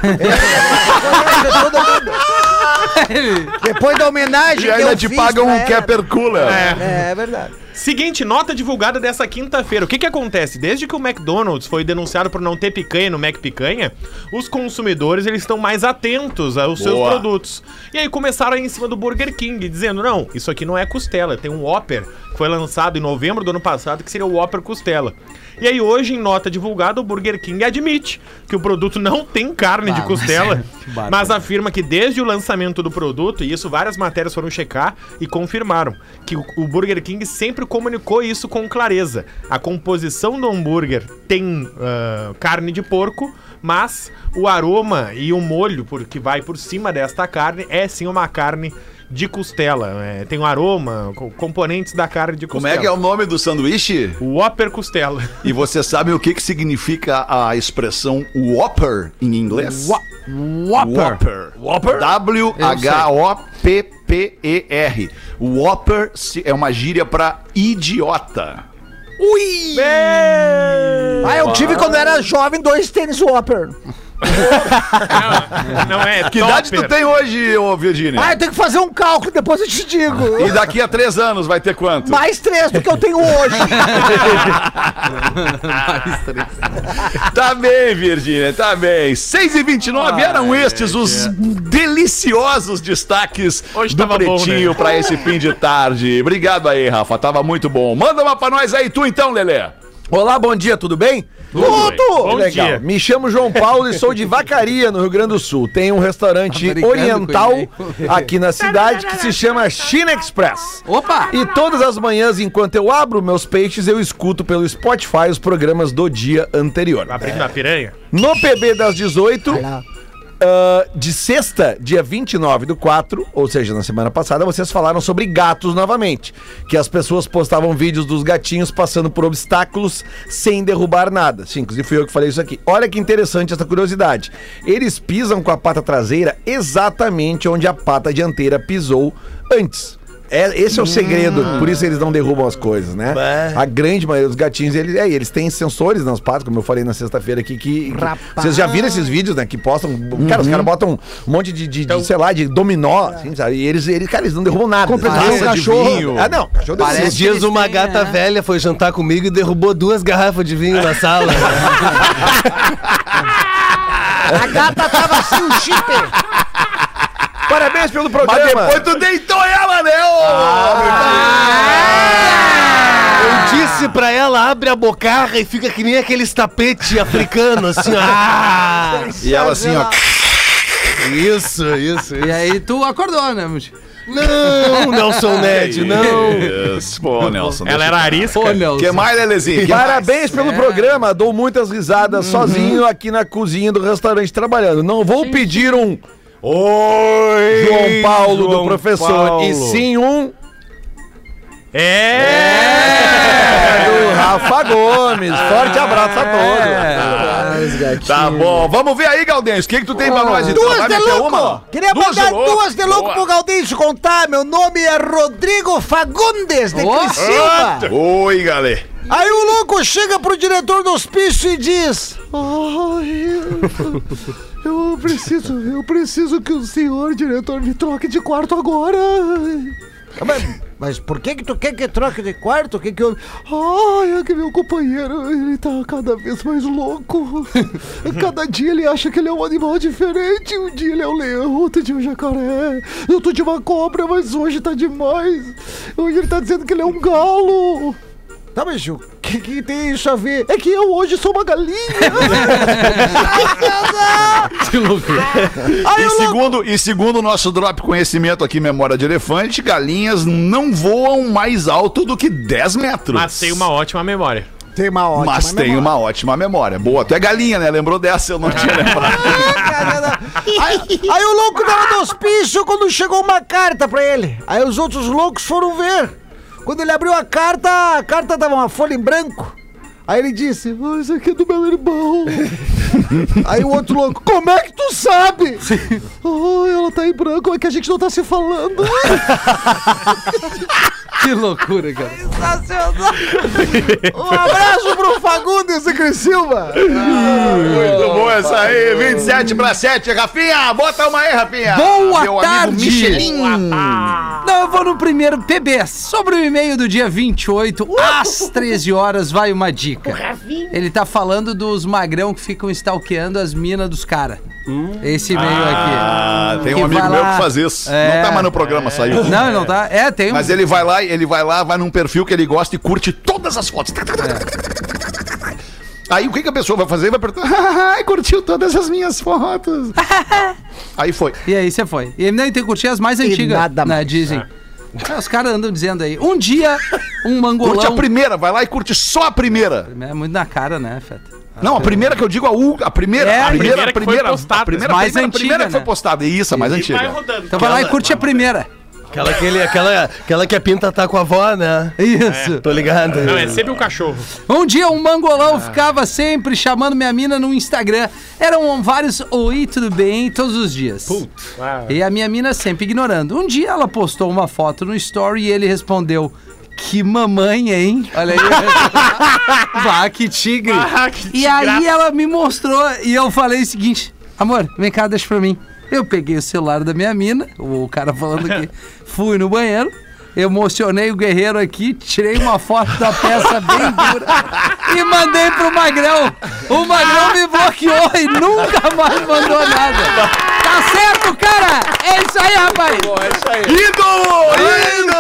Depois da homenagem E que ainda eu te fiz pagam pra um ela. Kepper Cooler. É. É, é verdade. Seguinte, nota divulgada dessa quinta-feira. O que que acontece? Desde que o McDonald's foi denunciado por não ter picanha no Mac Picanha, os consumidores eles estão mais atentos aos seus Boa. produtos. E aí começaram a ir em cima do Burger King, dizendo, não, isso aqui não é costela, tem um Whopper que foi lançado em novembro do ano passado, que seria o Whopper Costela. E aí hoje, em nota divulgada, o Burger King admite que o produto não tem carne de costela, mas afirma que desde o lançamento do produto, e isso várias matérias foram checar e confirmaram, que o, Burger King sempre comunicou isso com clareza. A composição do hambúrguer tem ah, carne de porco, mas o aroma e o molho por, que vai por cima desta carne é sim uma carne de costela. É, tem o aroma, co- componentes da carne de Como costela. é que é o nome do sanduíche? O Whopper Costela. <laughs> E você sabe o que, que significa a expressão Whopper em inglês? Whopper. Whopper. W-H-O-P-P-E-R. Whopper se- é uma gíria pra idiota. Ui! Ah, eu tive quando era jovem dois tênis Whopper. Não é, Que idade tu topper. tem hoje, ô Virgínia? Ah, eu tenho que fazer um cálculo, depois eu te digo. E daqui a três anos vai ter quanto? Mais três do que eu tenho hoje. <laughs> Tá bem, Virgínia, tá bem. 6 e 29 eram estes os deliciosos destaques Hoje do bom, Pretinho né? pra esse fim de tarde. Obrigado aí, Rafa, tava muito bom. Manda uma pra nós aí, tu então, Lelê. Olá, bom dia, tudo bem? Tudo! Bom Legal. dia. Me chamo João Paulo e sou de Vacaria, no Rio Grande do Sul. Tem um restaurante Tá brincando oriental aqui na cidade que se chama China Express. Opa! E todas as manhãs, enquanto eu abro meus peixes, eu escuto pelo Spotify os programas do dia anterior. Abrindo a piranha? No PB das 18, Ah, de sexta, dia 29 do 4, ou seja, na semana passada, vocês falaram sobre gatos novamente. Que as pessoas postavam vídeos dos gatinhos passando por obstáculos sem derrubar nada. Sim, inclusive fui eu que falei isso aqui. Olha que interessante essa curiosidade. Eles pisam com a pata traseira exatamente onde a pata dianteira pisou antes. É, esse é o segredo, por isso eles não derrubam as coisas, né? A grande maioria dos gatinhos, eles, é, eles têm sensores nas patas, como eu falei na sexta-feira aqui, que, vocês já viram esses vídeos, né? Que postam. Cara, os Uhum. caras botam um monte de, de- de, Então- sei lá, de dominó, assim, sabe? E eles, eles, cara, eles não derrubam nada. Competição Taça de cachorro. vinho. Ah, não, cachorro. Parece Esses dias uma têm, gata né? velha foi jantar comigo e derrubou duas garrafas de vinho na sala. <laughs> <laughs> A gata tava assim, o chip. Parabéns pelo Mas programa. depois tu deitou ela, né? ô? Eu disse pra ela, abre a bocarra e fica que nem aqueles tapetes africanos, assim, ó. Ah, <laughs> E ela assim, ó. isso, isso, E isso. aí tu acordou, né? Não, Nelson <laughs> Ned, não. Isso, pô, Nelson. Ela era arisca. Pô, Nelson. O que mais, Lelezinho? Parabéns pelo programa, dou muitas risadas sozinho aqui na cozinha do restaurante trabalhando. Não vou pedir um Oi, João Paulo do João professor, Paulo. e sim um É! do Rafa Gomes. Forte abraço a todos. Tá bom, vamos ver aí, Galdêncio. O que, que tu tem pra nós? então? Duas de louco! uma? Queria Duas de mandar louco. duas de louco Boa. pro Galdêncio contar. Meu nome é Rodrigo Fagundes, de Ó. Criciúma. Oi, galera. Aí o louco chega pro diretor do hospício e diz: Ai, eu, preciso, eu preciso que o senhor diretor me troque de quarto agora. Mas, mas por que que tu quer que troque de quarto? O que que eu... Ai, é que meu companheiro, ele tá cada vez mais louco. <laughs> Cada dia ele acha que ele é um animal diferente. Um dia ele é um leão, outro dia um jacaré. Eu tô de uma cobra, mas hoje tá demais. Hoje ele tá dizendo que ele é um galo. Tá, mas o que, que tem isso a ver? É que eu hoje sou uma galinha. <laughs> Que loucura. E segundo, e segundo o nosso drop conhecimento aqui, Memória de Elefante, galinhas não voam mais alto do que 10 metros. Mas tem uma ótima memória. Tem uma ótima Mas tem uma ótima memória. Boa, tu é galinha, né? Lembrou dessa? Eu não tinha lembrado. aí, aí o louco tava no hospício quando chegou uma carta pra ele. Aí os outros loucos foram ver. Quando ele abriu a carta, a carta tava uma folha em branco. Aí ele disse, "Ah, isso aqui é do meu irmão. <laughs> Aí o outro louco, como é que tu sabe? Ai, ela tá em branco, é que a gente não tá se falando. <laughs> Que loucura, cara. Sensacional. Um abraço pro Fagundes e Criciúma. Muito bom essa aí. 27 pra 7. Rafinha, bota uma aí, Rafinha. Boa Meu tarde. amigo Michelin. Não, eu vou no primeiro PB. Sobre o e-mail do dia 28, às <laughs> 13 horas, vai uma dica. Ele tá falando dos magrão que ficam stalkeando as minas dos caras. Esse e-mail Ah, aqui. tem um amigo vai meu lá- que faz isso. É. Não tá mais no programa, saiu. Não, não tá. É, tem um. Mas ele vai lá, ele vai lá, vai num perfil que ele gosta e curte todas as fotos. Aí o que, que a pessoa vai fazer? Vai perguntar, ai, curtiu todas as minhas fotos. Aí foi. E aí você foi. E não, e tem que curtir as mais antigas, nada né, mais. dizem. Ah, Os caras andam dizendo aí. Um dia, um mangolão... <laughs> Curte a primeira, vai lá e curte só a primeira. É muito na cara, né, Feta? Não, a primeira que eu digo, a, U, a primeira, É, a a primeira, primeira a que foi primeira, postada. a primeira, Mais primeira, antiga, primeira que foi né? postada. Isso, a mais E vai antiga. rodando. Então vai lá e curte a primeira. Aquela que, ele, aquela, aquela que a pinta tá com a avó, né? Isso. Tô ligado. Não, é sempre um cachorro. Um dia um mangolão ficava sempre chamando minha mina no Instagram. Eram vários oi, tudo bem, todos os dias. Ah, E a minha mina sempre ignorando. Um dia ela postou uma foto no story e ele respondeu: Que mamãe, hein? Olha aí. <laughs> Vá, que tigre. Ah, que e aí ela me mostrou e eu falei o seguinte: Amor, vem cá, deixa pra mim. Eu peguei o celular da minha mina, o cara falando que <laughs> fui no banheiro. Emocionei o guerreiro aqui, tirei uma foto da peça bem dura e mandei pro Magrão. O Magrão me bloqueou e nunca mais mandou nada. Tá certo, cara? É isso aí, rapaz. Ídolo! Ídolo!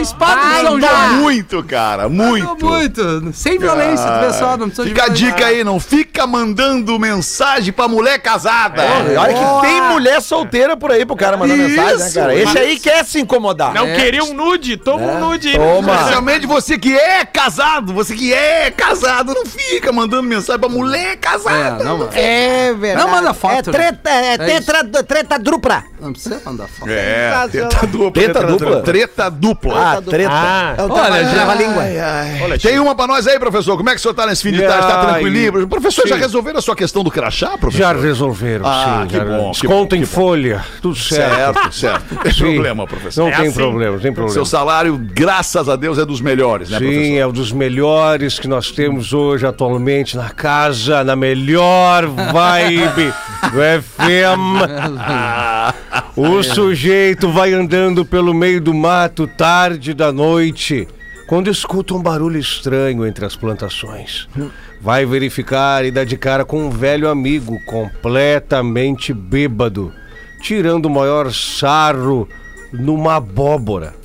Espada de São João. Muito, cara, muito. Muito. Sem violência, pessoal. Não precisa de Fica a dica aí, não fica mandando mensagem pra mulher casada. Olha que tem mulher solteira por aí pro cara mandar Isso, mensagem, né, cara? Esse aí quer se incomodar. Não É. queria um nude? Toma um nude aí. Toma. Especialmente você que é casado, você que é casado, não fica mandando mensagem pra mulher casada. É, não, mano. É verdade. Não manda foto, É treta, é, É tetra, treta dupla. Não precisa mandar foto. É, treta dupla. Treta dupla? Treta dupla. Ah, treta. Ah, É o Olha, já- língua. olha, Tem uma pra nós aí, professor. Como é que o senhor tá nesse fim de tarde? Tá Ai, tranquilinho? Professor, já sim. resolveram a sua questão do crachá, professor? Já resolveram, Ah, sim. que já- bom, Desconto em folha, tudo certo. Certo, certo. Não tem <laughs> Sim. problema, professor. Não É tem assim. problema, não tem problema. Seu salário, graças a Deus, é dos melhores, né, Sim, professor? é um dos melhores que nós temos hoje atualmente na casa, na melhor vibe do <laughs> FM. O sujeito vai andando pelo meio do mato tarde da noite, quando escuta um barulho estranho entre as plantações. Vai verificar e dá de cara com um velho amigo completamente bêbado, tirando o maior sarro numa abóbora.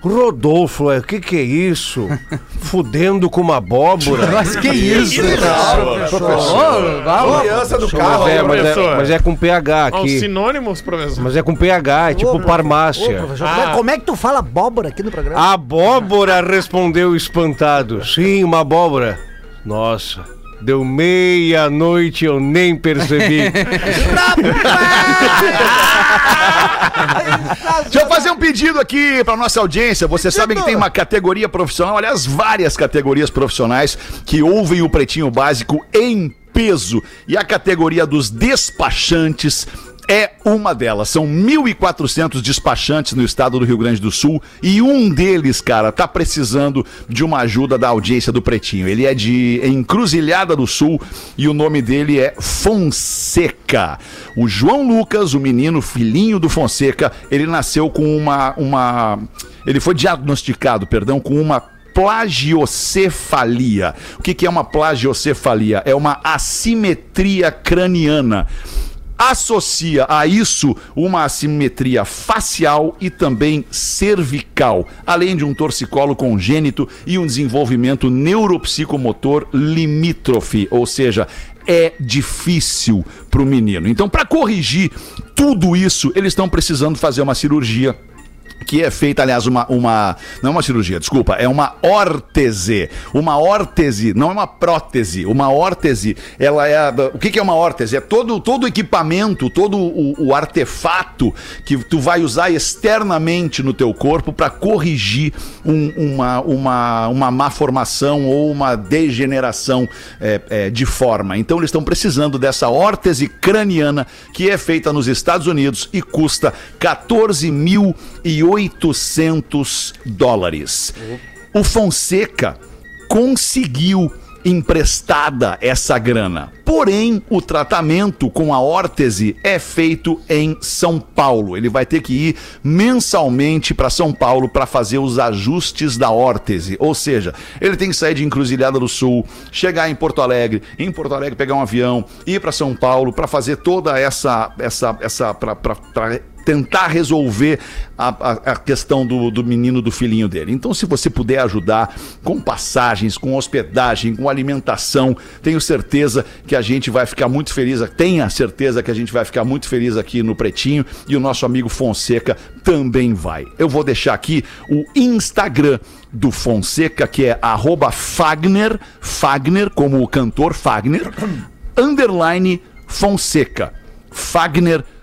Rodolfo, o que que é isso? <laughs> Fudendo com uma abóbora? <laughs> Mas que isso? Ô, vai, Criança do Mas é, mas, é, professor. mas é com PH Os aqui. sinônimos, professor. Mas é com PH, é tipo farmácia. professor, Ah. como é- é que tu fala abóbora aqui no programa? Abóbora respondeu espantado. Sim, uma abóbora. Nossa, deu meia-noite e eu nem percebi. <laughs> Deixa eu fazer um pedido aqui pra nossa audiência. Você sabe que tem uma categoria profissional, aliás, várias categorias profissionais que ouvem o Pretinho Básico em peso. E a categoria dos despachantes é uma delas. São 1.400 despachantes no estado do Rio Grande do Sul e um deles, cara, tá precisando de uma ajuda da audiência do Pretinho. Ele é de Encruzilhada do Sul e o nome dele é Fonseca. O João Lucas, o menino filhinho do Fonseca, ele nasceu com uma uma ele foi diagnosticado, perdão, com uma plagiocefalia. O que, que é uma plagiocefalia? É uma assimetria craniana associa a isso uma assimetria facial e também cervical, além de um torcicolo congênito e um desenvolvimento neuropsicomotor limítrofe, ou seja, é difícil para o menino. Então, para corrigir tudo isso, eles estão precisando fazer uma cirurgia que é feita, aliás, uma, uma. Não é uma cirurgia, desculpa, é uma órtese. Uma órtese, não é uma prótese. Uma órtese, ela é. O que, que é uma órtese? É todo todo equipamento, todo o, o artefato que tu vai usar externamente no teu corpo para corrigir um- uma, uma, uma má formação ou uma degeneração é, é, de forma. Então, eles estão precisando dessa órtese craniana que é feita nos Estados Unidos e custa 14.800 dólares. O Fonseca conseguiu emprestada essa grana. Porém, o tratamento com a órtese é feito em São Paulo. Ele vai ter que ir mensalmente para São Paulo para fazer os ajustes da órtese. Ou seja, ele tem que sair de Encruzilhada do Sul, chegar em Porto Alegre, em Porto Alegre pegar um avião, ir para São Paulo para fazer toda essa essa essa para tentar resolver a, a- a questão do, do menino, do filhinho dele. Então, se você puder ajudar com passagens, com hospedagem, com alimentação, tenho certeza que a gente vai ficar muito feliz. Tenha certeza que a gente vai ficar muito feliz aqui no Pretinho e o nosso amigo Fonseca também vai. Eu vou deixar aqui o Instagram do Fonseca, que é Fagner, Fagner, como o cantor Fagner, <clears throat> underline Fonseca. Fagner Fonseca.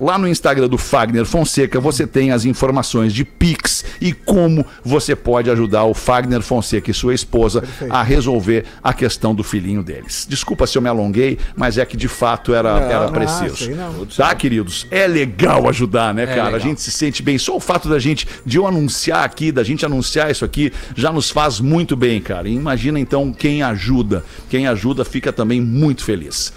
Lá no Instagram do Fagner Fonseca você tem as informações de Pix e como você pode ajudar o Fagner Fonseca e sua esposa a resolver a questão do filhinho deles. Desculpa se eu me alonguei, mas é que de fato era, era preciso. não. Tá, queridos? É legal ajudar, né, cara? legal. A gente se sente bem. Só o fato da gente, de eu anunciar aqui, da gente anunciar isso aqui, já nos faz muito bem, cara. E imagina então quem ajuda. Quem ajuda fica também muito feliz.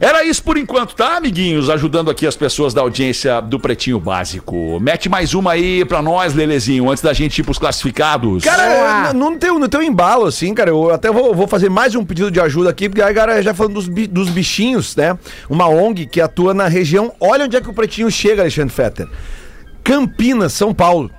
Era isso por enquanto, tá, amiguinhos? Ajudando aqui as pessoas da audiência do Pretinho Básico. Mete mais uma aí pra nós, Lelezinho, antes da gente ir pros classificados. Cara, no, no teu, no teu embalo, assim, cara, eu até vou, vou fazer mais um pedido de ajuda aqui, porque aí, cara, já falando dos, dos bichinhos, né? Uma ONG que atua na região. Olha onde é que o pretinho chega, Alexandre Fetter. Campinas, São Paulo.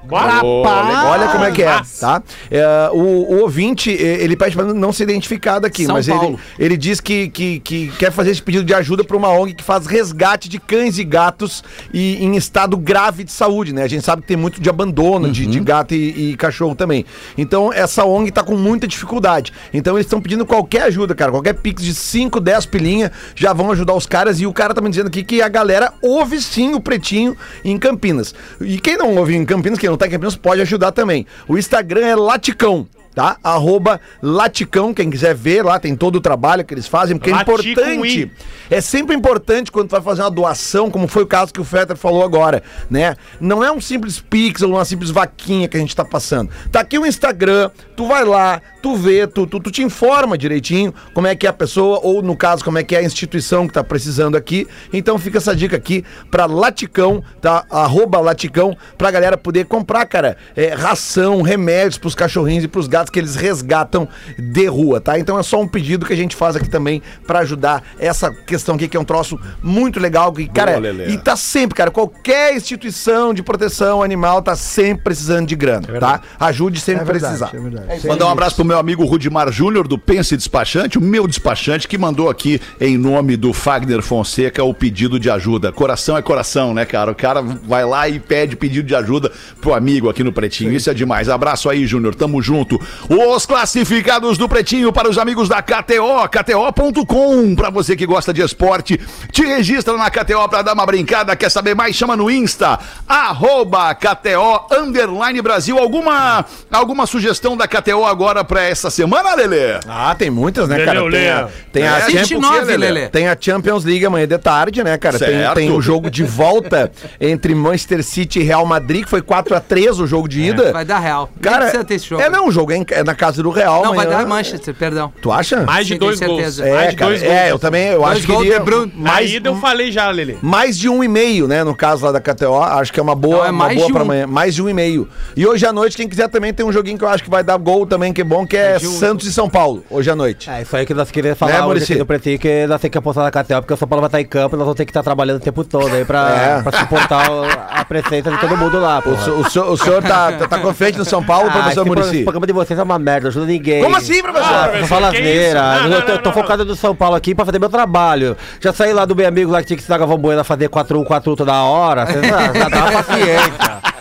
Olha como é que é, tá? É, o, o ouvinte, eh, ele pede pra não ser identificado aqui, São mas ele, Paulo. ele diz que, que, que quer fazer esse pedido de ajuda para uma ONG que faz resgate de cães e gatos e, em estado grave de saúde, né? A gente sabe que tem muito de abandono de, de gato e, e cachorro também. Então, essa ONG tá com muita dificuldade. Então, eles estão pedindo qualquer ajuda, cara. Qualquer pix de 5, 10 pilinha já vão ajudar os caras. E o cara tá me dizendo aqui que a galera ouve sim o Pretinho em Campinas. E quem não ouve em Campinas, quem não tá em Campinas, pode ajudar também. O Instagram é Laticão. Tá? Arroba Laticão, quem quiser ver lá, tem todo o trabalho que eles fazem, porque é importante. I. É sempre importante quando tu vai fazer uma doação, como foi o caso que o Fetter falou agora, né? Não é um simples pixel, uma simples vaquinha que a gente tá passando. Tá aqui o Instagram, tu vai lá, tu vê, tu, tu, tu te informa direitinho como é que é a pessoa, ou no caso, como é que é a instituição que tá precisando aqui. Então fica essa dica aqui pra Laticão, tá? Arroba Laticão, pra galera poder comprar, cara, é, ração, remédios pros cachorrinhos e pros gatos que eles resgatam de rua, tá? Então é só um pedido que a gente faz aqui também pra ajudar essa questão aqui, que é um troço muito legal. Que, cara, Lelê. e tá sempre, cara, qualquer instituição de proteção animal tá sempre precisando de grana, tá? Ajude sempre É verdade, precisar. é verdade. Mandar um abraço pro meu amigo Rudimar Júnior, do Pense Despachante, o meu despachante, que mandou aqui, em nome do Fagner Fonseca, o pedido de ajuda. Coração é coração, né, cara? O cara vai lá e pede pedido de ajuda pro amigo aqui no Pretinho. Isso é demais. Abraço aí, Júnior. Tamo junto. Os classificados do Pretinho para os amigos da KTO, KTO.com. Pra você que gosta de esporte, te registra na KTO pra dar uma brincada. Quer saber mais? Chama no Insta, arroba KTO Underline Brasil. Alguma, alguma sugestão da KTO agora pra essa semana, Lelê? Ah, tem muitas, né, Lelê, cara? Tem Lelê. a, tem a É, Champions 29, Lelê. Tem a Champions League amanhã de tarde, né, cara? Tem, Certo. tem o jogo de volta <laughs> entre Manchester City e Real Madrid, que foi 4x3 o jogo de ida. Vai dar real. Cara, precisa ter esse jogo. é não, o jogo é, em- é na casa do Real. Não, vai amanhã. dar Manchester, perdão. Tu acha? Mais de Sim, dois gols. É, mais de cara, dois gols. é, eu também, eu Dois acho que iria mais, ida eu falei já, Lelê. mais de um e meio, né, no caso lá da KTO, acho que é uma boa, Não, é uma boa pra amanhã, mais de um e meio. E hoje à noite, quem quiser também tem um joguinho que eu acho que vai dar gol também, que é bom, que é de um. Santos e São Paulo, hoje à noite. É isso aí que nós queríamos falar Né, hoje aqui no Pretinho, que nós temos que apostar na KTO, porque o São Paulo vai estar em campo e nós vamos ter que estar trabalhando o tempo todo aí pra, <laughs> É. pra suportar o- a presença de todo mundo lá, pô. O, senhor- o o senhor tá, tá, tá confiante no São Paulo, professor esse pro- Murici? esse programa de vocês é uma merda, ajuda ninguém. Como assim, professor? Ah, professor, fala asneira. Eu não, tô, não, tô não, focado no São Paulo aqui pra fazer meu trabalho. Já saí lá do meu amigo lá que tinha que ensinar Galvão Bueno a fazer 4-1, 4-1 toda hora. Você já, já dá uma paciência.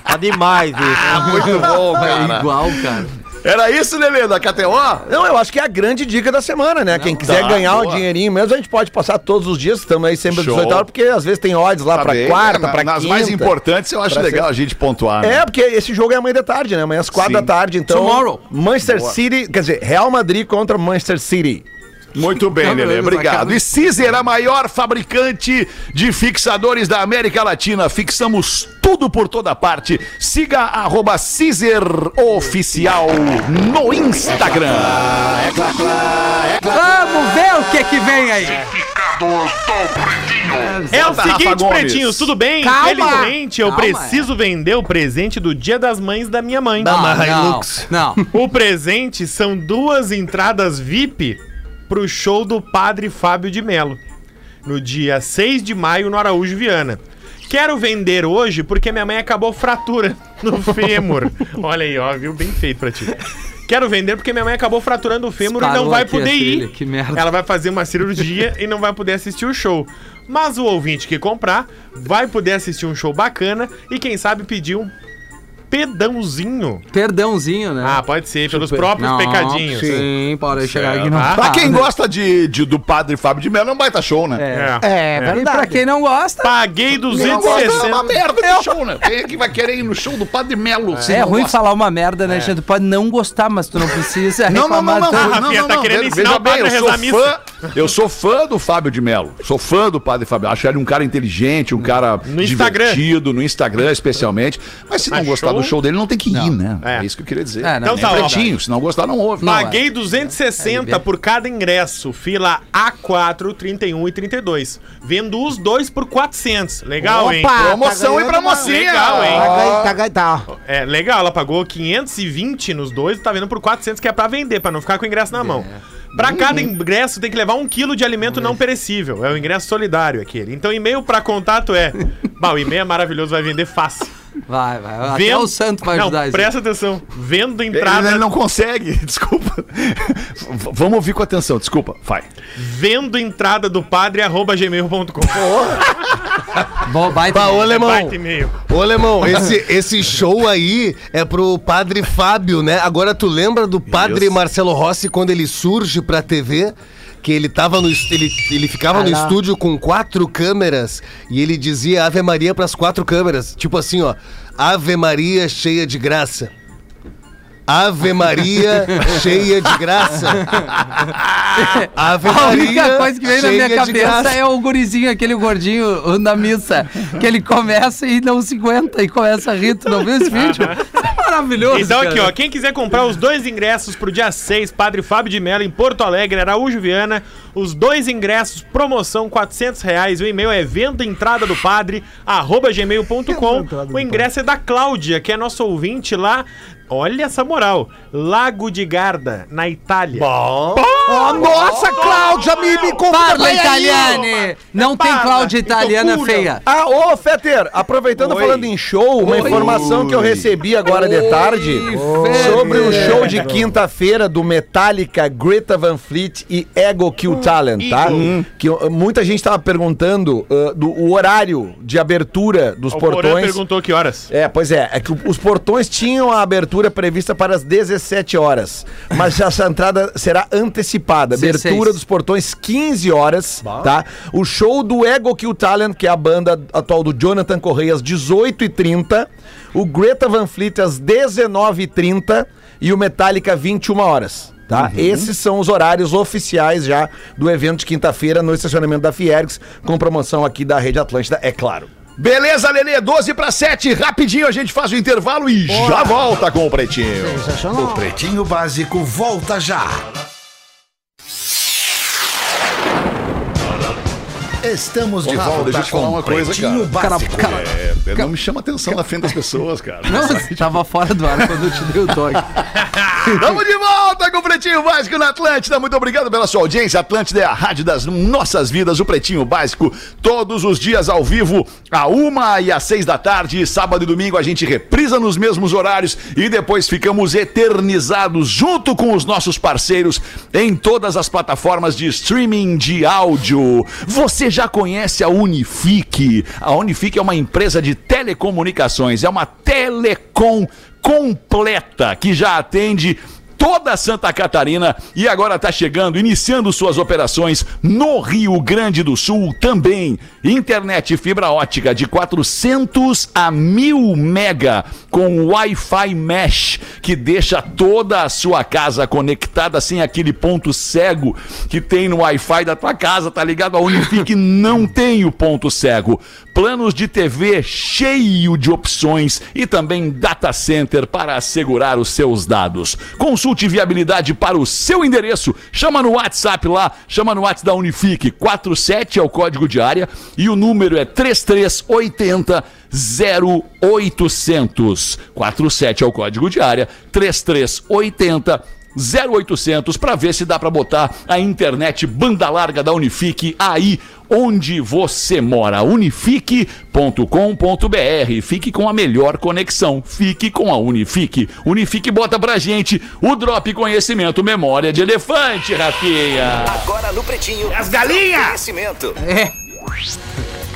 Tá demais isso. Muito bom, <laughs> É igual, cara. Era isso, Lelê, da KTO? Não, eu acho que é a grande dica da semana, né? Quem quiser Tá, ganhar um boa. dinheirinho mesmo, a gente pode passar todos os dias, estamos aí sempre às Show. 18 horas, porque às vezes tem odds lá Tá pra bem. quarta, É, pra Nas quinta. mais importantes, eu acho legal ser- a gente pontuar. né? É, porque esse jogo é amanhã de tarde, né? Amanhã às quatro Sim. da tarde, então. Tomorrow. Manchester City, quer dizer, Real Madrid contra Manchester City. Muito bem, Não, Lelê, obrigado. E Cizer, a maior fabricante de fixadores da América Latina. Fixamos tudo por toda parte. Siga arroba Cizer Oficial no Instagram. Vamos ver o que que vem aí. É o seguinte, pretinhos, tudo bem? Calma. Infelizmente, eu Calma, preciso vender o presente do Dia das Mães da minha mãe. Não, Hilux. não. O presente são duas entradas VIP pro show do Padre Fábio de Melo, no dia 6 de maio no Araújo Viana. Quero vender hoje porque minha mãe acabou fratura no fêmur. <laughs> Olha aí, ó, viu? Bem feito pra ti. Quero vender porque minha mãe acabou fraturando o fêmur e Disparou não vai poder ir. que merda. Ela vai fazer uma cirurgia e não vai poder assistir o show. Mas o ouvinte que comprar vai poder assistir um show bacana e quem sabe pedir um pedãozinho. Perdãozinho, né? Ah, pode ser, pelos próprios Não, pecadinhos. Sim, pode chegar aqui não. Ah, Pra quem gosta de, de- do padre Fábio de Mello, é um baita show, né? É. É. É, E pra quem não gosta, Paguei Quem não gosta, é uma 260. merda de show, né? Quem é que vai querer ir no show do Padre Melo? é não ruim gosta? falar uma merda, né, gente? Tu pode não gostar, mas tu não precisa Não, <laughs> não, não, reclamar não, tanto. não, não, Rafinha, não, tá não, querendo Veja ensinar o bem, padre a eu sou rezar missa. fã, eu sou fã do Fábio de Mello. Sou fã do Padre Fábio. Acho ele um cara inteligente, um cara No Instagram. divertido, no Instagram especialmente. Mas se não gostar show? Do show dele, não tem que ir, né? É. É. isso que eu queria dizer. É, não, Então Nem tá, pretinho, se não gostar, não ouve. Não, Paguei É 260 libera. por cada ingresso, fila A4, 31 e 32. Vendo os dois por 400. Legal, hein? Opa! Promoção tá e pra mocinha. Legal, hein? Tá, tá, tá. É, legal, ela pagou 520 nos dois e tá vendo por 400, que é pra vender, pra não ficar com o ingresso na mão. Pra cada ingresso tem que levar um quilo de alimento não perecível. É o ingresso solidário aquele. Então e-mail pra contato é... <laughs> Bah, o e-mail é maravilhoso, vai vender fácil. Vai, vai. Até Vendo- o santo vai não, ajudar isso. presta atenção. Vendo entrada... ele não consegue, <laughs> desculpa. V- Vamos ouvir com atenção, desculpa. Vai. Vendo entrada do padre, arroba gmail.com. <laughs> Bom, baita Bah, ô, alemão. Baita e-mail. Ô, Alemão, esse, esse show aí é pro padre Fábio, né? Agora tu lembra do padre. Marcelo Rossi quando ele surge pra TV? Que ele tava no. Ele, ele ficava no estúdio com quatro câmeras e ele dizia Ave Maria pras quatro câmeras. Tipo assim, ó. Ave Maria cheia de graça. Ave Maria <laughs> cheia de graça. Ave A única Maria coisa que vem na minha cabeça é o gurizinho, aquele gordinho na missa, que ele começa e não se aguenta e começa a rir. Tu não viu esse vídeo? <laughs> Maravilhoso. Então aqui, cara. ó, quem quiser comprar os dois ingressos pro dia 6, Padre Fábio de Mello, em Porto Alegre, Araújo Viana, os dois ingressos, promoção, 400 reais, o e-mail é venda entrada do padre, arroba gmail.com, o ingresso é da Cláudia, que é nossa ouvinte lá, olha essa moral, Lago de Garda, na Itália. Bom. Ó, nossa, Cláudia, me, me convida Parla italiane! Não tem Cláudia italiana feia. Ah, ô, Feter, aproveitando Oi. falando em show, uma Oi. informação que eu recebi agora de tarde Feter. sobre o show de quinta-feira do Metallica, Greta Van Fleet e Ego Kill Talent, tá? Que uh, muita gente tava perguntando uh, do o horário de abertura dos O portões. perguntou que horas. É, pois é, é que o- os portões tinham a abertura prevista para as 17 horas, mas essa entrada será antecipada. 16. Abertura dos portões 15 horas, tá? O show do Ego Kill Talent, que é a banda atual do Jonathan Correia, às 18h30. O Greta Van Fleet às 19h30 e o Metallica 21 horas. Tá? Esses são os horários oficiais já do evento de quinta-feira no estacionamento da Fiergs, com promoção aqui da Rede Atlântida, é claro. Beleza, Lelê, 12 para 7. Rapidinho a gente faz o intervalo e já volta com o Pretinho. O Pretinho Básico volta já. Estamos de Ô, Rafa, volta deixa eu te falar com uma coisa, Pretinho cara. Básico. Não me chama atenção na frente das pessoas, cara. Não, tava fora do ar quando eu te dei o toque. <laughs> Estamos de volta com o Pretinho Básico na Atlântida. Muito obrigado pela sua audiência. Atlântida é a rádio das nossas vidas. O Pretinho Básico, todos os dias ao vivo, a uma e às seis da tarde. Sábado e domingo a gente reprisa nos mesmos horários e depois ficamos eternizados junto com os nossos parceiros em todas as plataformas de streaming de áudio. Você já conhece a Unifique? A Unifique é uma empresa de telecomunicações, é uma telecom completa que já atende toda Santa Catarina e agora está chegando, iniciando suas operações no Rio Grande do Sul também. Internet fibra ótica de 400 a 1000 mega com Wi-Fi Mesh que deixa toda a sua casa conectada sem aquele ponto cego que tem no Wi-Fi da tua casa, tá ligado? A Unifique <laughs> não tem o ponto cego. Planos de TV cheio de opções e também data center para assegurar os seus dados. Consulte viabilidade para o seu endereço. Chama no WhatsApp lá, chama no WhatsApp da Unifique. 47 é o código de área e o número é 3380 0800. 47 é o código de área, 3380 0800 para ver se dá para botar a internet banda larga da Unifique aí onde você mora. Unifique.com.br. Fique com a melhor conexão. Fique com a Unifique. Unifique bota pra gente o Drop Conhecimento Memória de Elefante, Rafinha. Agora no Pretinho. As galinhas! Conhecimento. É.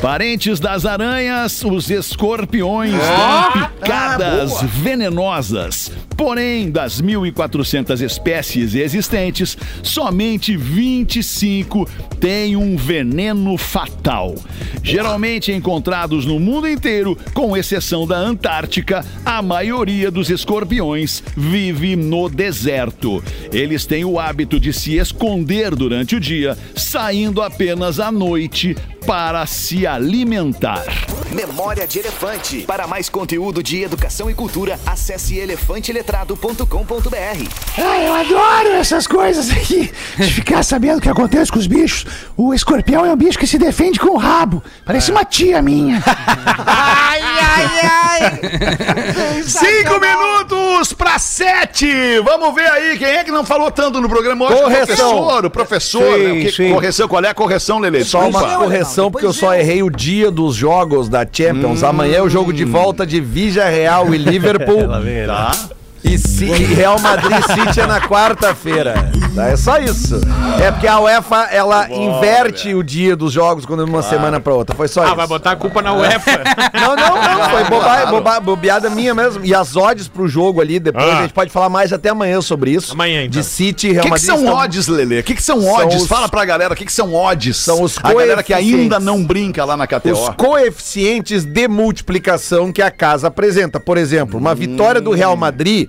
Parentes das aranhas, os escorpiões dão picadas venenosas. Porém, das 1.400 espécies existentes, somente 25 têm um veneno fatal. Geralmente encontrados no mundo inteiro, com exceção da Antártica, a maioria dos escorpiões vive no deserto. Eles têm o hábito de se esconder durante o dia, saindo apenas à noite para se alimentar. Memória de Elefante. Para mais conteúdo de educação e cultura, acesse elefanteletrado.com.br. Ah, eu adoro essas coisas aqui. De ficar sabendo o que acontece com os bichos. O escorpião é um bicho que se defende com o rabo. Parece uma tia minha. Ai, ai, ai! Cinco minutos para sete! Vamos ver aí quem é que não falou tanto no programa hoje. Correção. O professor, o professor. Sim, né? O que- sim. Correção, qual é a correção, Lele? Só uma Desculpa. Correção, porque eu só errei o dia dos jogos da Champions. Hum. Amanhã é o jogo de volta de Vigia Real e <laughs> Liverpool. Tá. E, e Real Madrid City é na quarta-feira. Tá, É só isso. É porque a UEFA, ela inverte o dia dos jogos quando de uma semana pra outra. Foi só Ah, isso. vai botar a culpa na UEFA. <laughs> Não, não, não. Foi boba, boba- bobeada minha mesmo. E as odds pro jogo ali, depois Ah. a gente pode falar mais até amanhã sobre isso. Amanhã, então. De City e O Real que, que Madrid. são estão- odds, Lele? O que, que são São odds? os- Fala pra galera, o que, que são odds? São os A galera que ainda não brinca lá na KTO. Os coeficientes de multiplicação que a casa apresenta. Por exemplo, uma vitória do Real Madrid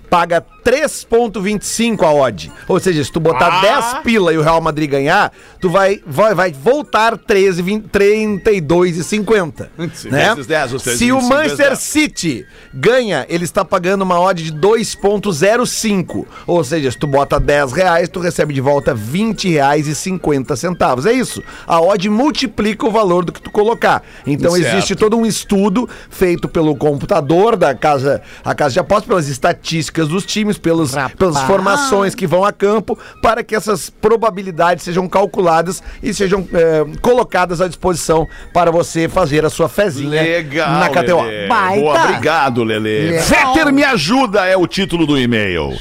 paga 3,25 a odd. Ou seja, se tu botar Ah. 10 pila e o Real Madrid ganhar, tu vai, vai, vai voltar 13, 20, 32,50. Né? vezes 10, ou seja, Se o 25 Manchester vezes City ganha, ele está pagando uma odd de 2,05. Ou seja, se tu bota 10 reais, tu recebe de volta 20 reais e 50 centavos. É isso. A odd multiplica o valor do que tu colocar. Então Certo. existe todo um estudo feito pelo computador da casa, a casa de apostas, pelas estatísticas dos times, pelos, pelas formações que vão a campo, para que essas probabilidades sejam calculadas e sejam eh, colocadas à disposição para você fazer a sua fezinha Legal. na KTO. Lelê. Boa, obrigado, Lele. Fetter me ajuda é o título do e-mail.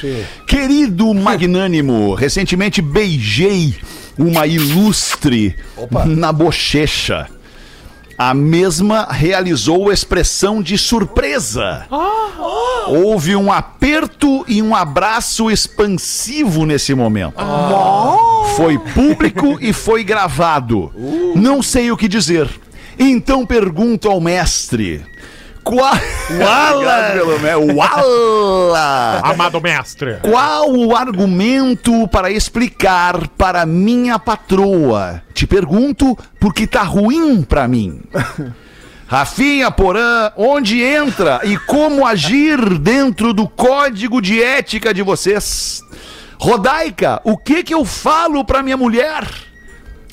Querido magnânimo, recentemente beijei uma ilustre na bochecha. A mesma realizou expressão de surpresa. Houve um aperto e um abraço expansivo nesse momento. Foi público e foi gravado. Não sei o que dizer. Então pergunto ao mestre. Qual... Obrigado pelo Uala! Amado mestre. Qual o argumento para explicar para minha patroa? Te pergunto porque tá ruim pra mim. <laughs> Rafinha Porã, onde entra e como agir dentro do código de ética de vocês? Rodaica, o que que eu falo pra minha mulher?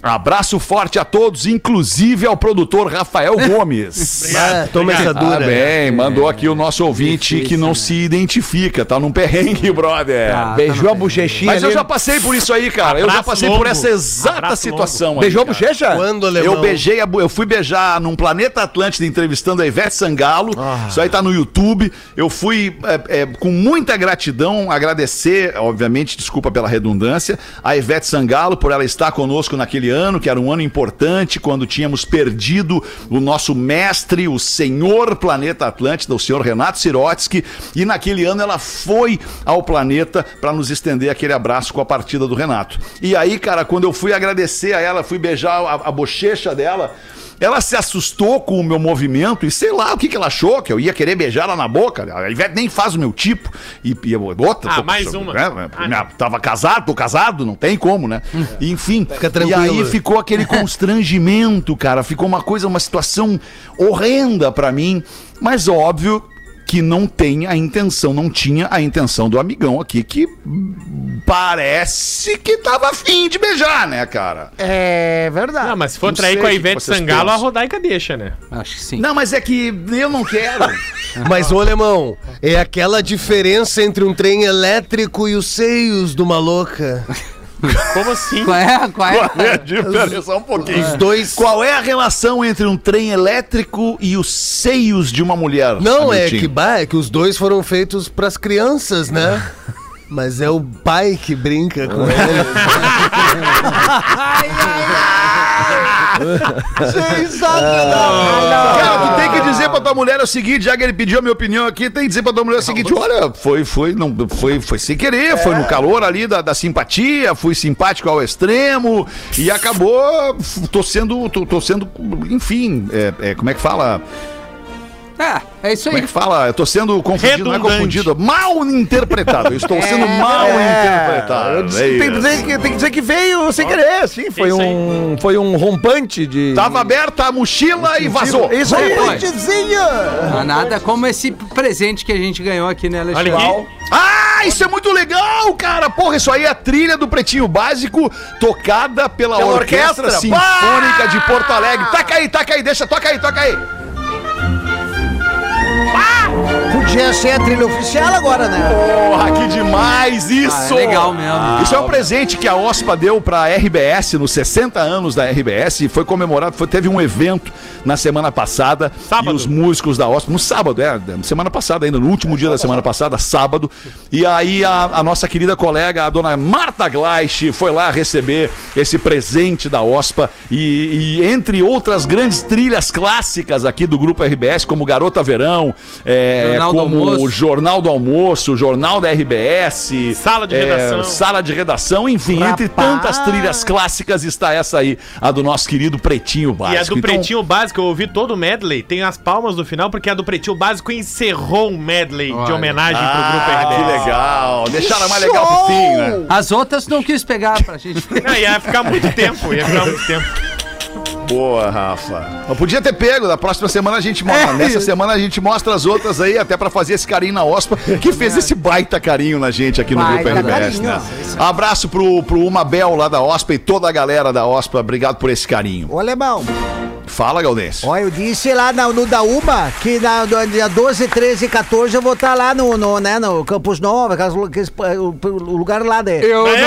Abraço forte a todos, inclusive ao produtor Rafael <laughs> Gomes. Toma essa Ah, dura. bem, mandou aqui o nosso ouvinte que não se identifica, tá num perrengue, brother. Tá, Beijou a bochechinha Mas eu já passei por isso aí, cara. eu já Abraço passei por longo. essa exata Abraço situação aí. Beijou a bochecha? Quando, alemão? Eu beijei, a bu- eu fui beijar num Planeta Atlântida entrevistando a Ivete Sangalo. Ah. Isso aí tá no YouTube. Eu fui é, é, com muita gratidão agradecer, obviamente, desculpa pela redundância, a Ivete Sangalo por ela estar conosco naquele naquele ano, que era um ano importante, quando tínhamos perdido o nosso mestre, o senhor planeta Atlântida, o senhor Renato Sirotsky, e naquele ano ela foi ao planeta para nos estender aquele abraço com a partida do Renato. E aí, cara, quando eu fui agradecer a ela, fui beijar a, a bochecha dela. Ela se assustou com o meu movimento e sei lá o que, que ela achou, que eu ia querer beijar ela na boca. A Ivete nem faz o meu tipo. E, e eu- outra. Ah, tô- mais uma. né, Ah, tava casado, tô casado, não tem como, né? Enfim. Fica E tranquilo. aí ficou aquele <laughs> constrangimento, cara. Ficou uma coisa, uma situação horrenda pra mim. Mas óbvio que não tem a intenção, não tinha a intenção do amigão aqui, que parece que tava afim de beijar, né, cara? É verdade. Não, mas se for Não trair com a Ivete Sangalo, a pensam. Rodaica deixa, né? Acho que sim. Não, mas é que eu não quero. <laughs> Mas, ô Alemão, é aquela diferença entre um trem elétrico e os seios de uma louca. <laughs> Como assim? Qual é? Qual é? Qual é a <laughs> diferença? Um pouquinho. Os dois. Qual é a relação entre um trem elétrico e os seios de uma mulher? Não, é que, bah, é que os dois foram feitos pras crianças, né? <laughs> Mas é o pai que brinca com ele. Cara, tu tem que dizer pra tua mulher o seguinte, já que ele pediu a minha opinião aqui, tem que dizer pra tua mulher o seguinte, olha, foi, foi, não, foi, foi sem querer, foi no calor ali da, da simpatia, fui simpático ao extremo e acabou, tô sendo, tô, tô sendo, enfim, é, é, como é que fala? É, é isso Como é aí. que fala? Eu tô sendo confundido, não é confundido, mal interpretado, eu estou sendo mal interpretado. Eu disse que tem, que dizer que, tem que dizer que veio sem querer, sim. Foi Isso aí. um, foi um rompante de. Tava aberta a mochila e vazou. Isso aí, Foi. Não há nada como esse presente que a gente ganhou aqui, né, Olha Alexandre? aqui. Ah, isso é muito legal, cara! Porra, isso aí é a trilha do Pretinho Básico, tocada pela, Pela Orquestra, orquestra. Sinfônica de Porto Alegre. Taca aí, taca aí, deixa, toca aí, toca aí. Podia ser a trilha oficial agora, né? Porra, que demais isso! Ah, é legal mesmo. Isso é um presente que a OSPA deu pra RBS nos 60 anos da RBS e foi comemorado, foi, teve um evento na semana passada Sábado. e os músicos da OSPA, no sábado, é, semana passada ainda, no último dia da semana passada, sábado, e aí a, a nossa querida colega, a dona Marta Gleich, foi lá receber esse presente da OSPA e, e entre outras grandes trilhas clássicas aqui do Grupo RBS, como Garota Verão, é, Jornal como o Jornal do Almoço, o Jornal da RBS, Sala de é, redação. sala de redação, enfim, entre tantas trilhas clássicas está essa aí, a do nosso querido Pretinho Básico. E a do Então, Pretinho Básico, eu ouvi todo o medley, tem as palmas no final, porque a do Pretinho Básico encerrou um medley de Olha. homenagem pro Ah, Grupo que RBS. legal. Deixaram mais legal pro fim, né? As outras não quis pegar pra gente. <laughs> Não, ia ficar muito tempo, ia ficar muito tempo. Boa, Rafa. Não podia ter pego, na próxima semana a gente mostra. É. Nessa semana a gente mostra as outras aí, até pra fazer esse carinho na OSPA, que fez esse baita carinho na gente aqui no Baita Grupo RBS, carinho. né? Abraço pro, pro Umabel lá da OSPA e toda a galera da OSPA. Obrigado por esse carinho. Ô, Alemão, Fala, Gaudense. ó, eu disse lá na- no da UMA que na, no dia 12, 13 e 14 eu vou estar lá no, no, né, no Campus Nova, eh, o, o lugar lá de Eu Águas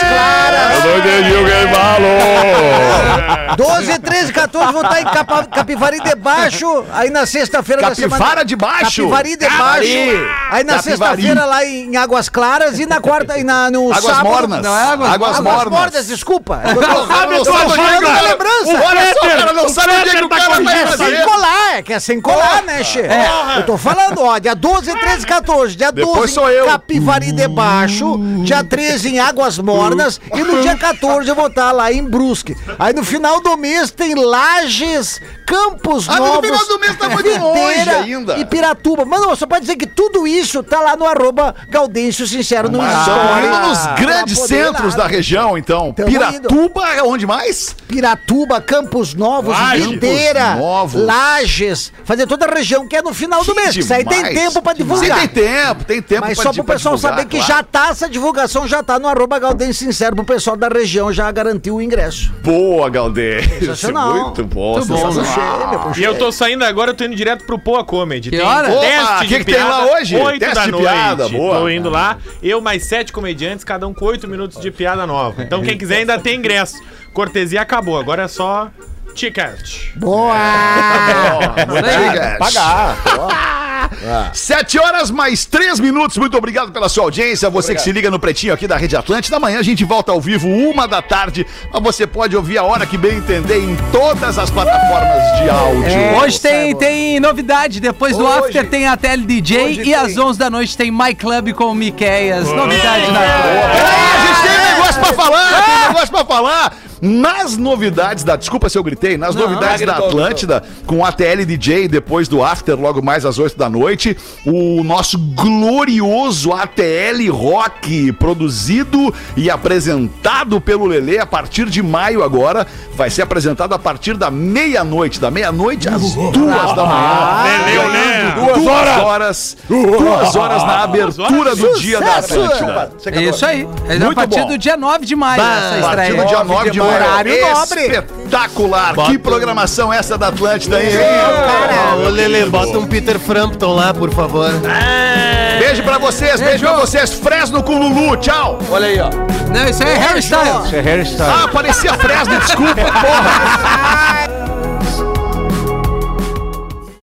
Claras. não entendi o que falou. 12, 13 e 14 vou estar em Capa, Capivari de Baixo, aí na sexta-feira da semana... Capivara de Baixo? Capivari de. Baixo. Aí na sexta-feira lá em Águas Claras e na quarta e na, no Águas sábado... mornas. Não é águas- Águas Águas mornas. mornas, desculpa. <laughs> Eu não eu é cara- lembrança. Olha só, o cara não sabe onde é que o cara vai É sem fazer. colar, é que é sem colar, né, Che? Eu tô falando, ó, dia 12, 13, 14. Dia Depois 12 sou eu. em Capivari de Baixo, dia 13 em Águas Mornas e no dia 14 eu vou estar lá em Brusque. Aí no final do mês tem Lages, Campos Ah, no Novos, final do mês tá muito longe ainda. e Piratuba. Mas não, só pode dizer que tudo isso tá lá no arroba Gaudêncio Sincero no Mas Story. estamos indo nos grandes centros da região, então. Tamo Piratuba, onde mais? Piratuba, Campos Novos, Lages. Campos Novos. Lages, fazer toda a região que é no final do mês. Isso aí tem demais. tempo pra Sim, divulgar. tem tempo, tem tempo Mas pra só pro pessoal divulgar, saber que claro. já tá, essa divulgação já tá no arroba Gaudêncio Sincero pro pessoal da região já garantiu o ingresso. Boa, Galdês. Sensacional. Muito bom, Muito bom, sensacional. E eu tô saindo agora, eu tô indo direto pro Poa Comedy. Que hora? Opa, teste que de que tem lá piada, hoje? Oito Teste da de noite. piada, boa. Tô indo lá, eu mais sete comediantes, cada um com oito minutos de piada nova. Então quem quiser ainda tem ingresso. Cortesia acabou, agora é só ticket. Boa! Obrigado. Pagar. <laughs> Sete horas mais três minutos. Muito obrigado pela sua audiência. Você que se liga no Pretinho aqui da Rede Atlântida. Amanhã a gente volta ao vivo, uma da tarde. Mas você pode ouvir a hora que bem entender em todas as plataformas de áudio. É, Hoje tem, tem novidade. Depois do Hoje- After tem a Tele DJ e tem. às 11 da noite tem My Club com o Miqueias. Novidade na Peraí, a gente tem negócio pra falar, tem negócio pra falar. Nas novidades da. Desculpa se eu gritei, nas novidades da gritou, Atlântida, com a TL DJ depois do After, logo mais às 8 da noite, o nosso glorioso ATL Rock, produzido e apresentado pelo Lelê a partir de maio agora, vai ser apresentado a partir da meia-noite, da meia-noite às duas da manhã. Leleu, né? Duas horas. Duas horas na abertura do dia da Atlântida. É isso aí. É a Muito partir bom. do dia 9 de maio essa A partir estreia. do dia 9 de maio. Horário nobre. Espetacular. Que programação essa da Atlântida, hein? Ô, Lele, bota um Peter Frampton lá, por favor. Beijo pra vocês, beijo pra vocês. Fresno com Lulu, tchau. Olha aí, ó. Não, isso aí é hairstyle. Isso é hairstyle. Ah, parecia Fresno, desculpa, porra.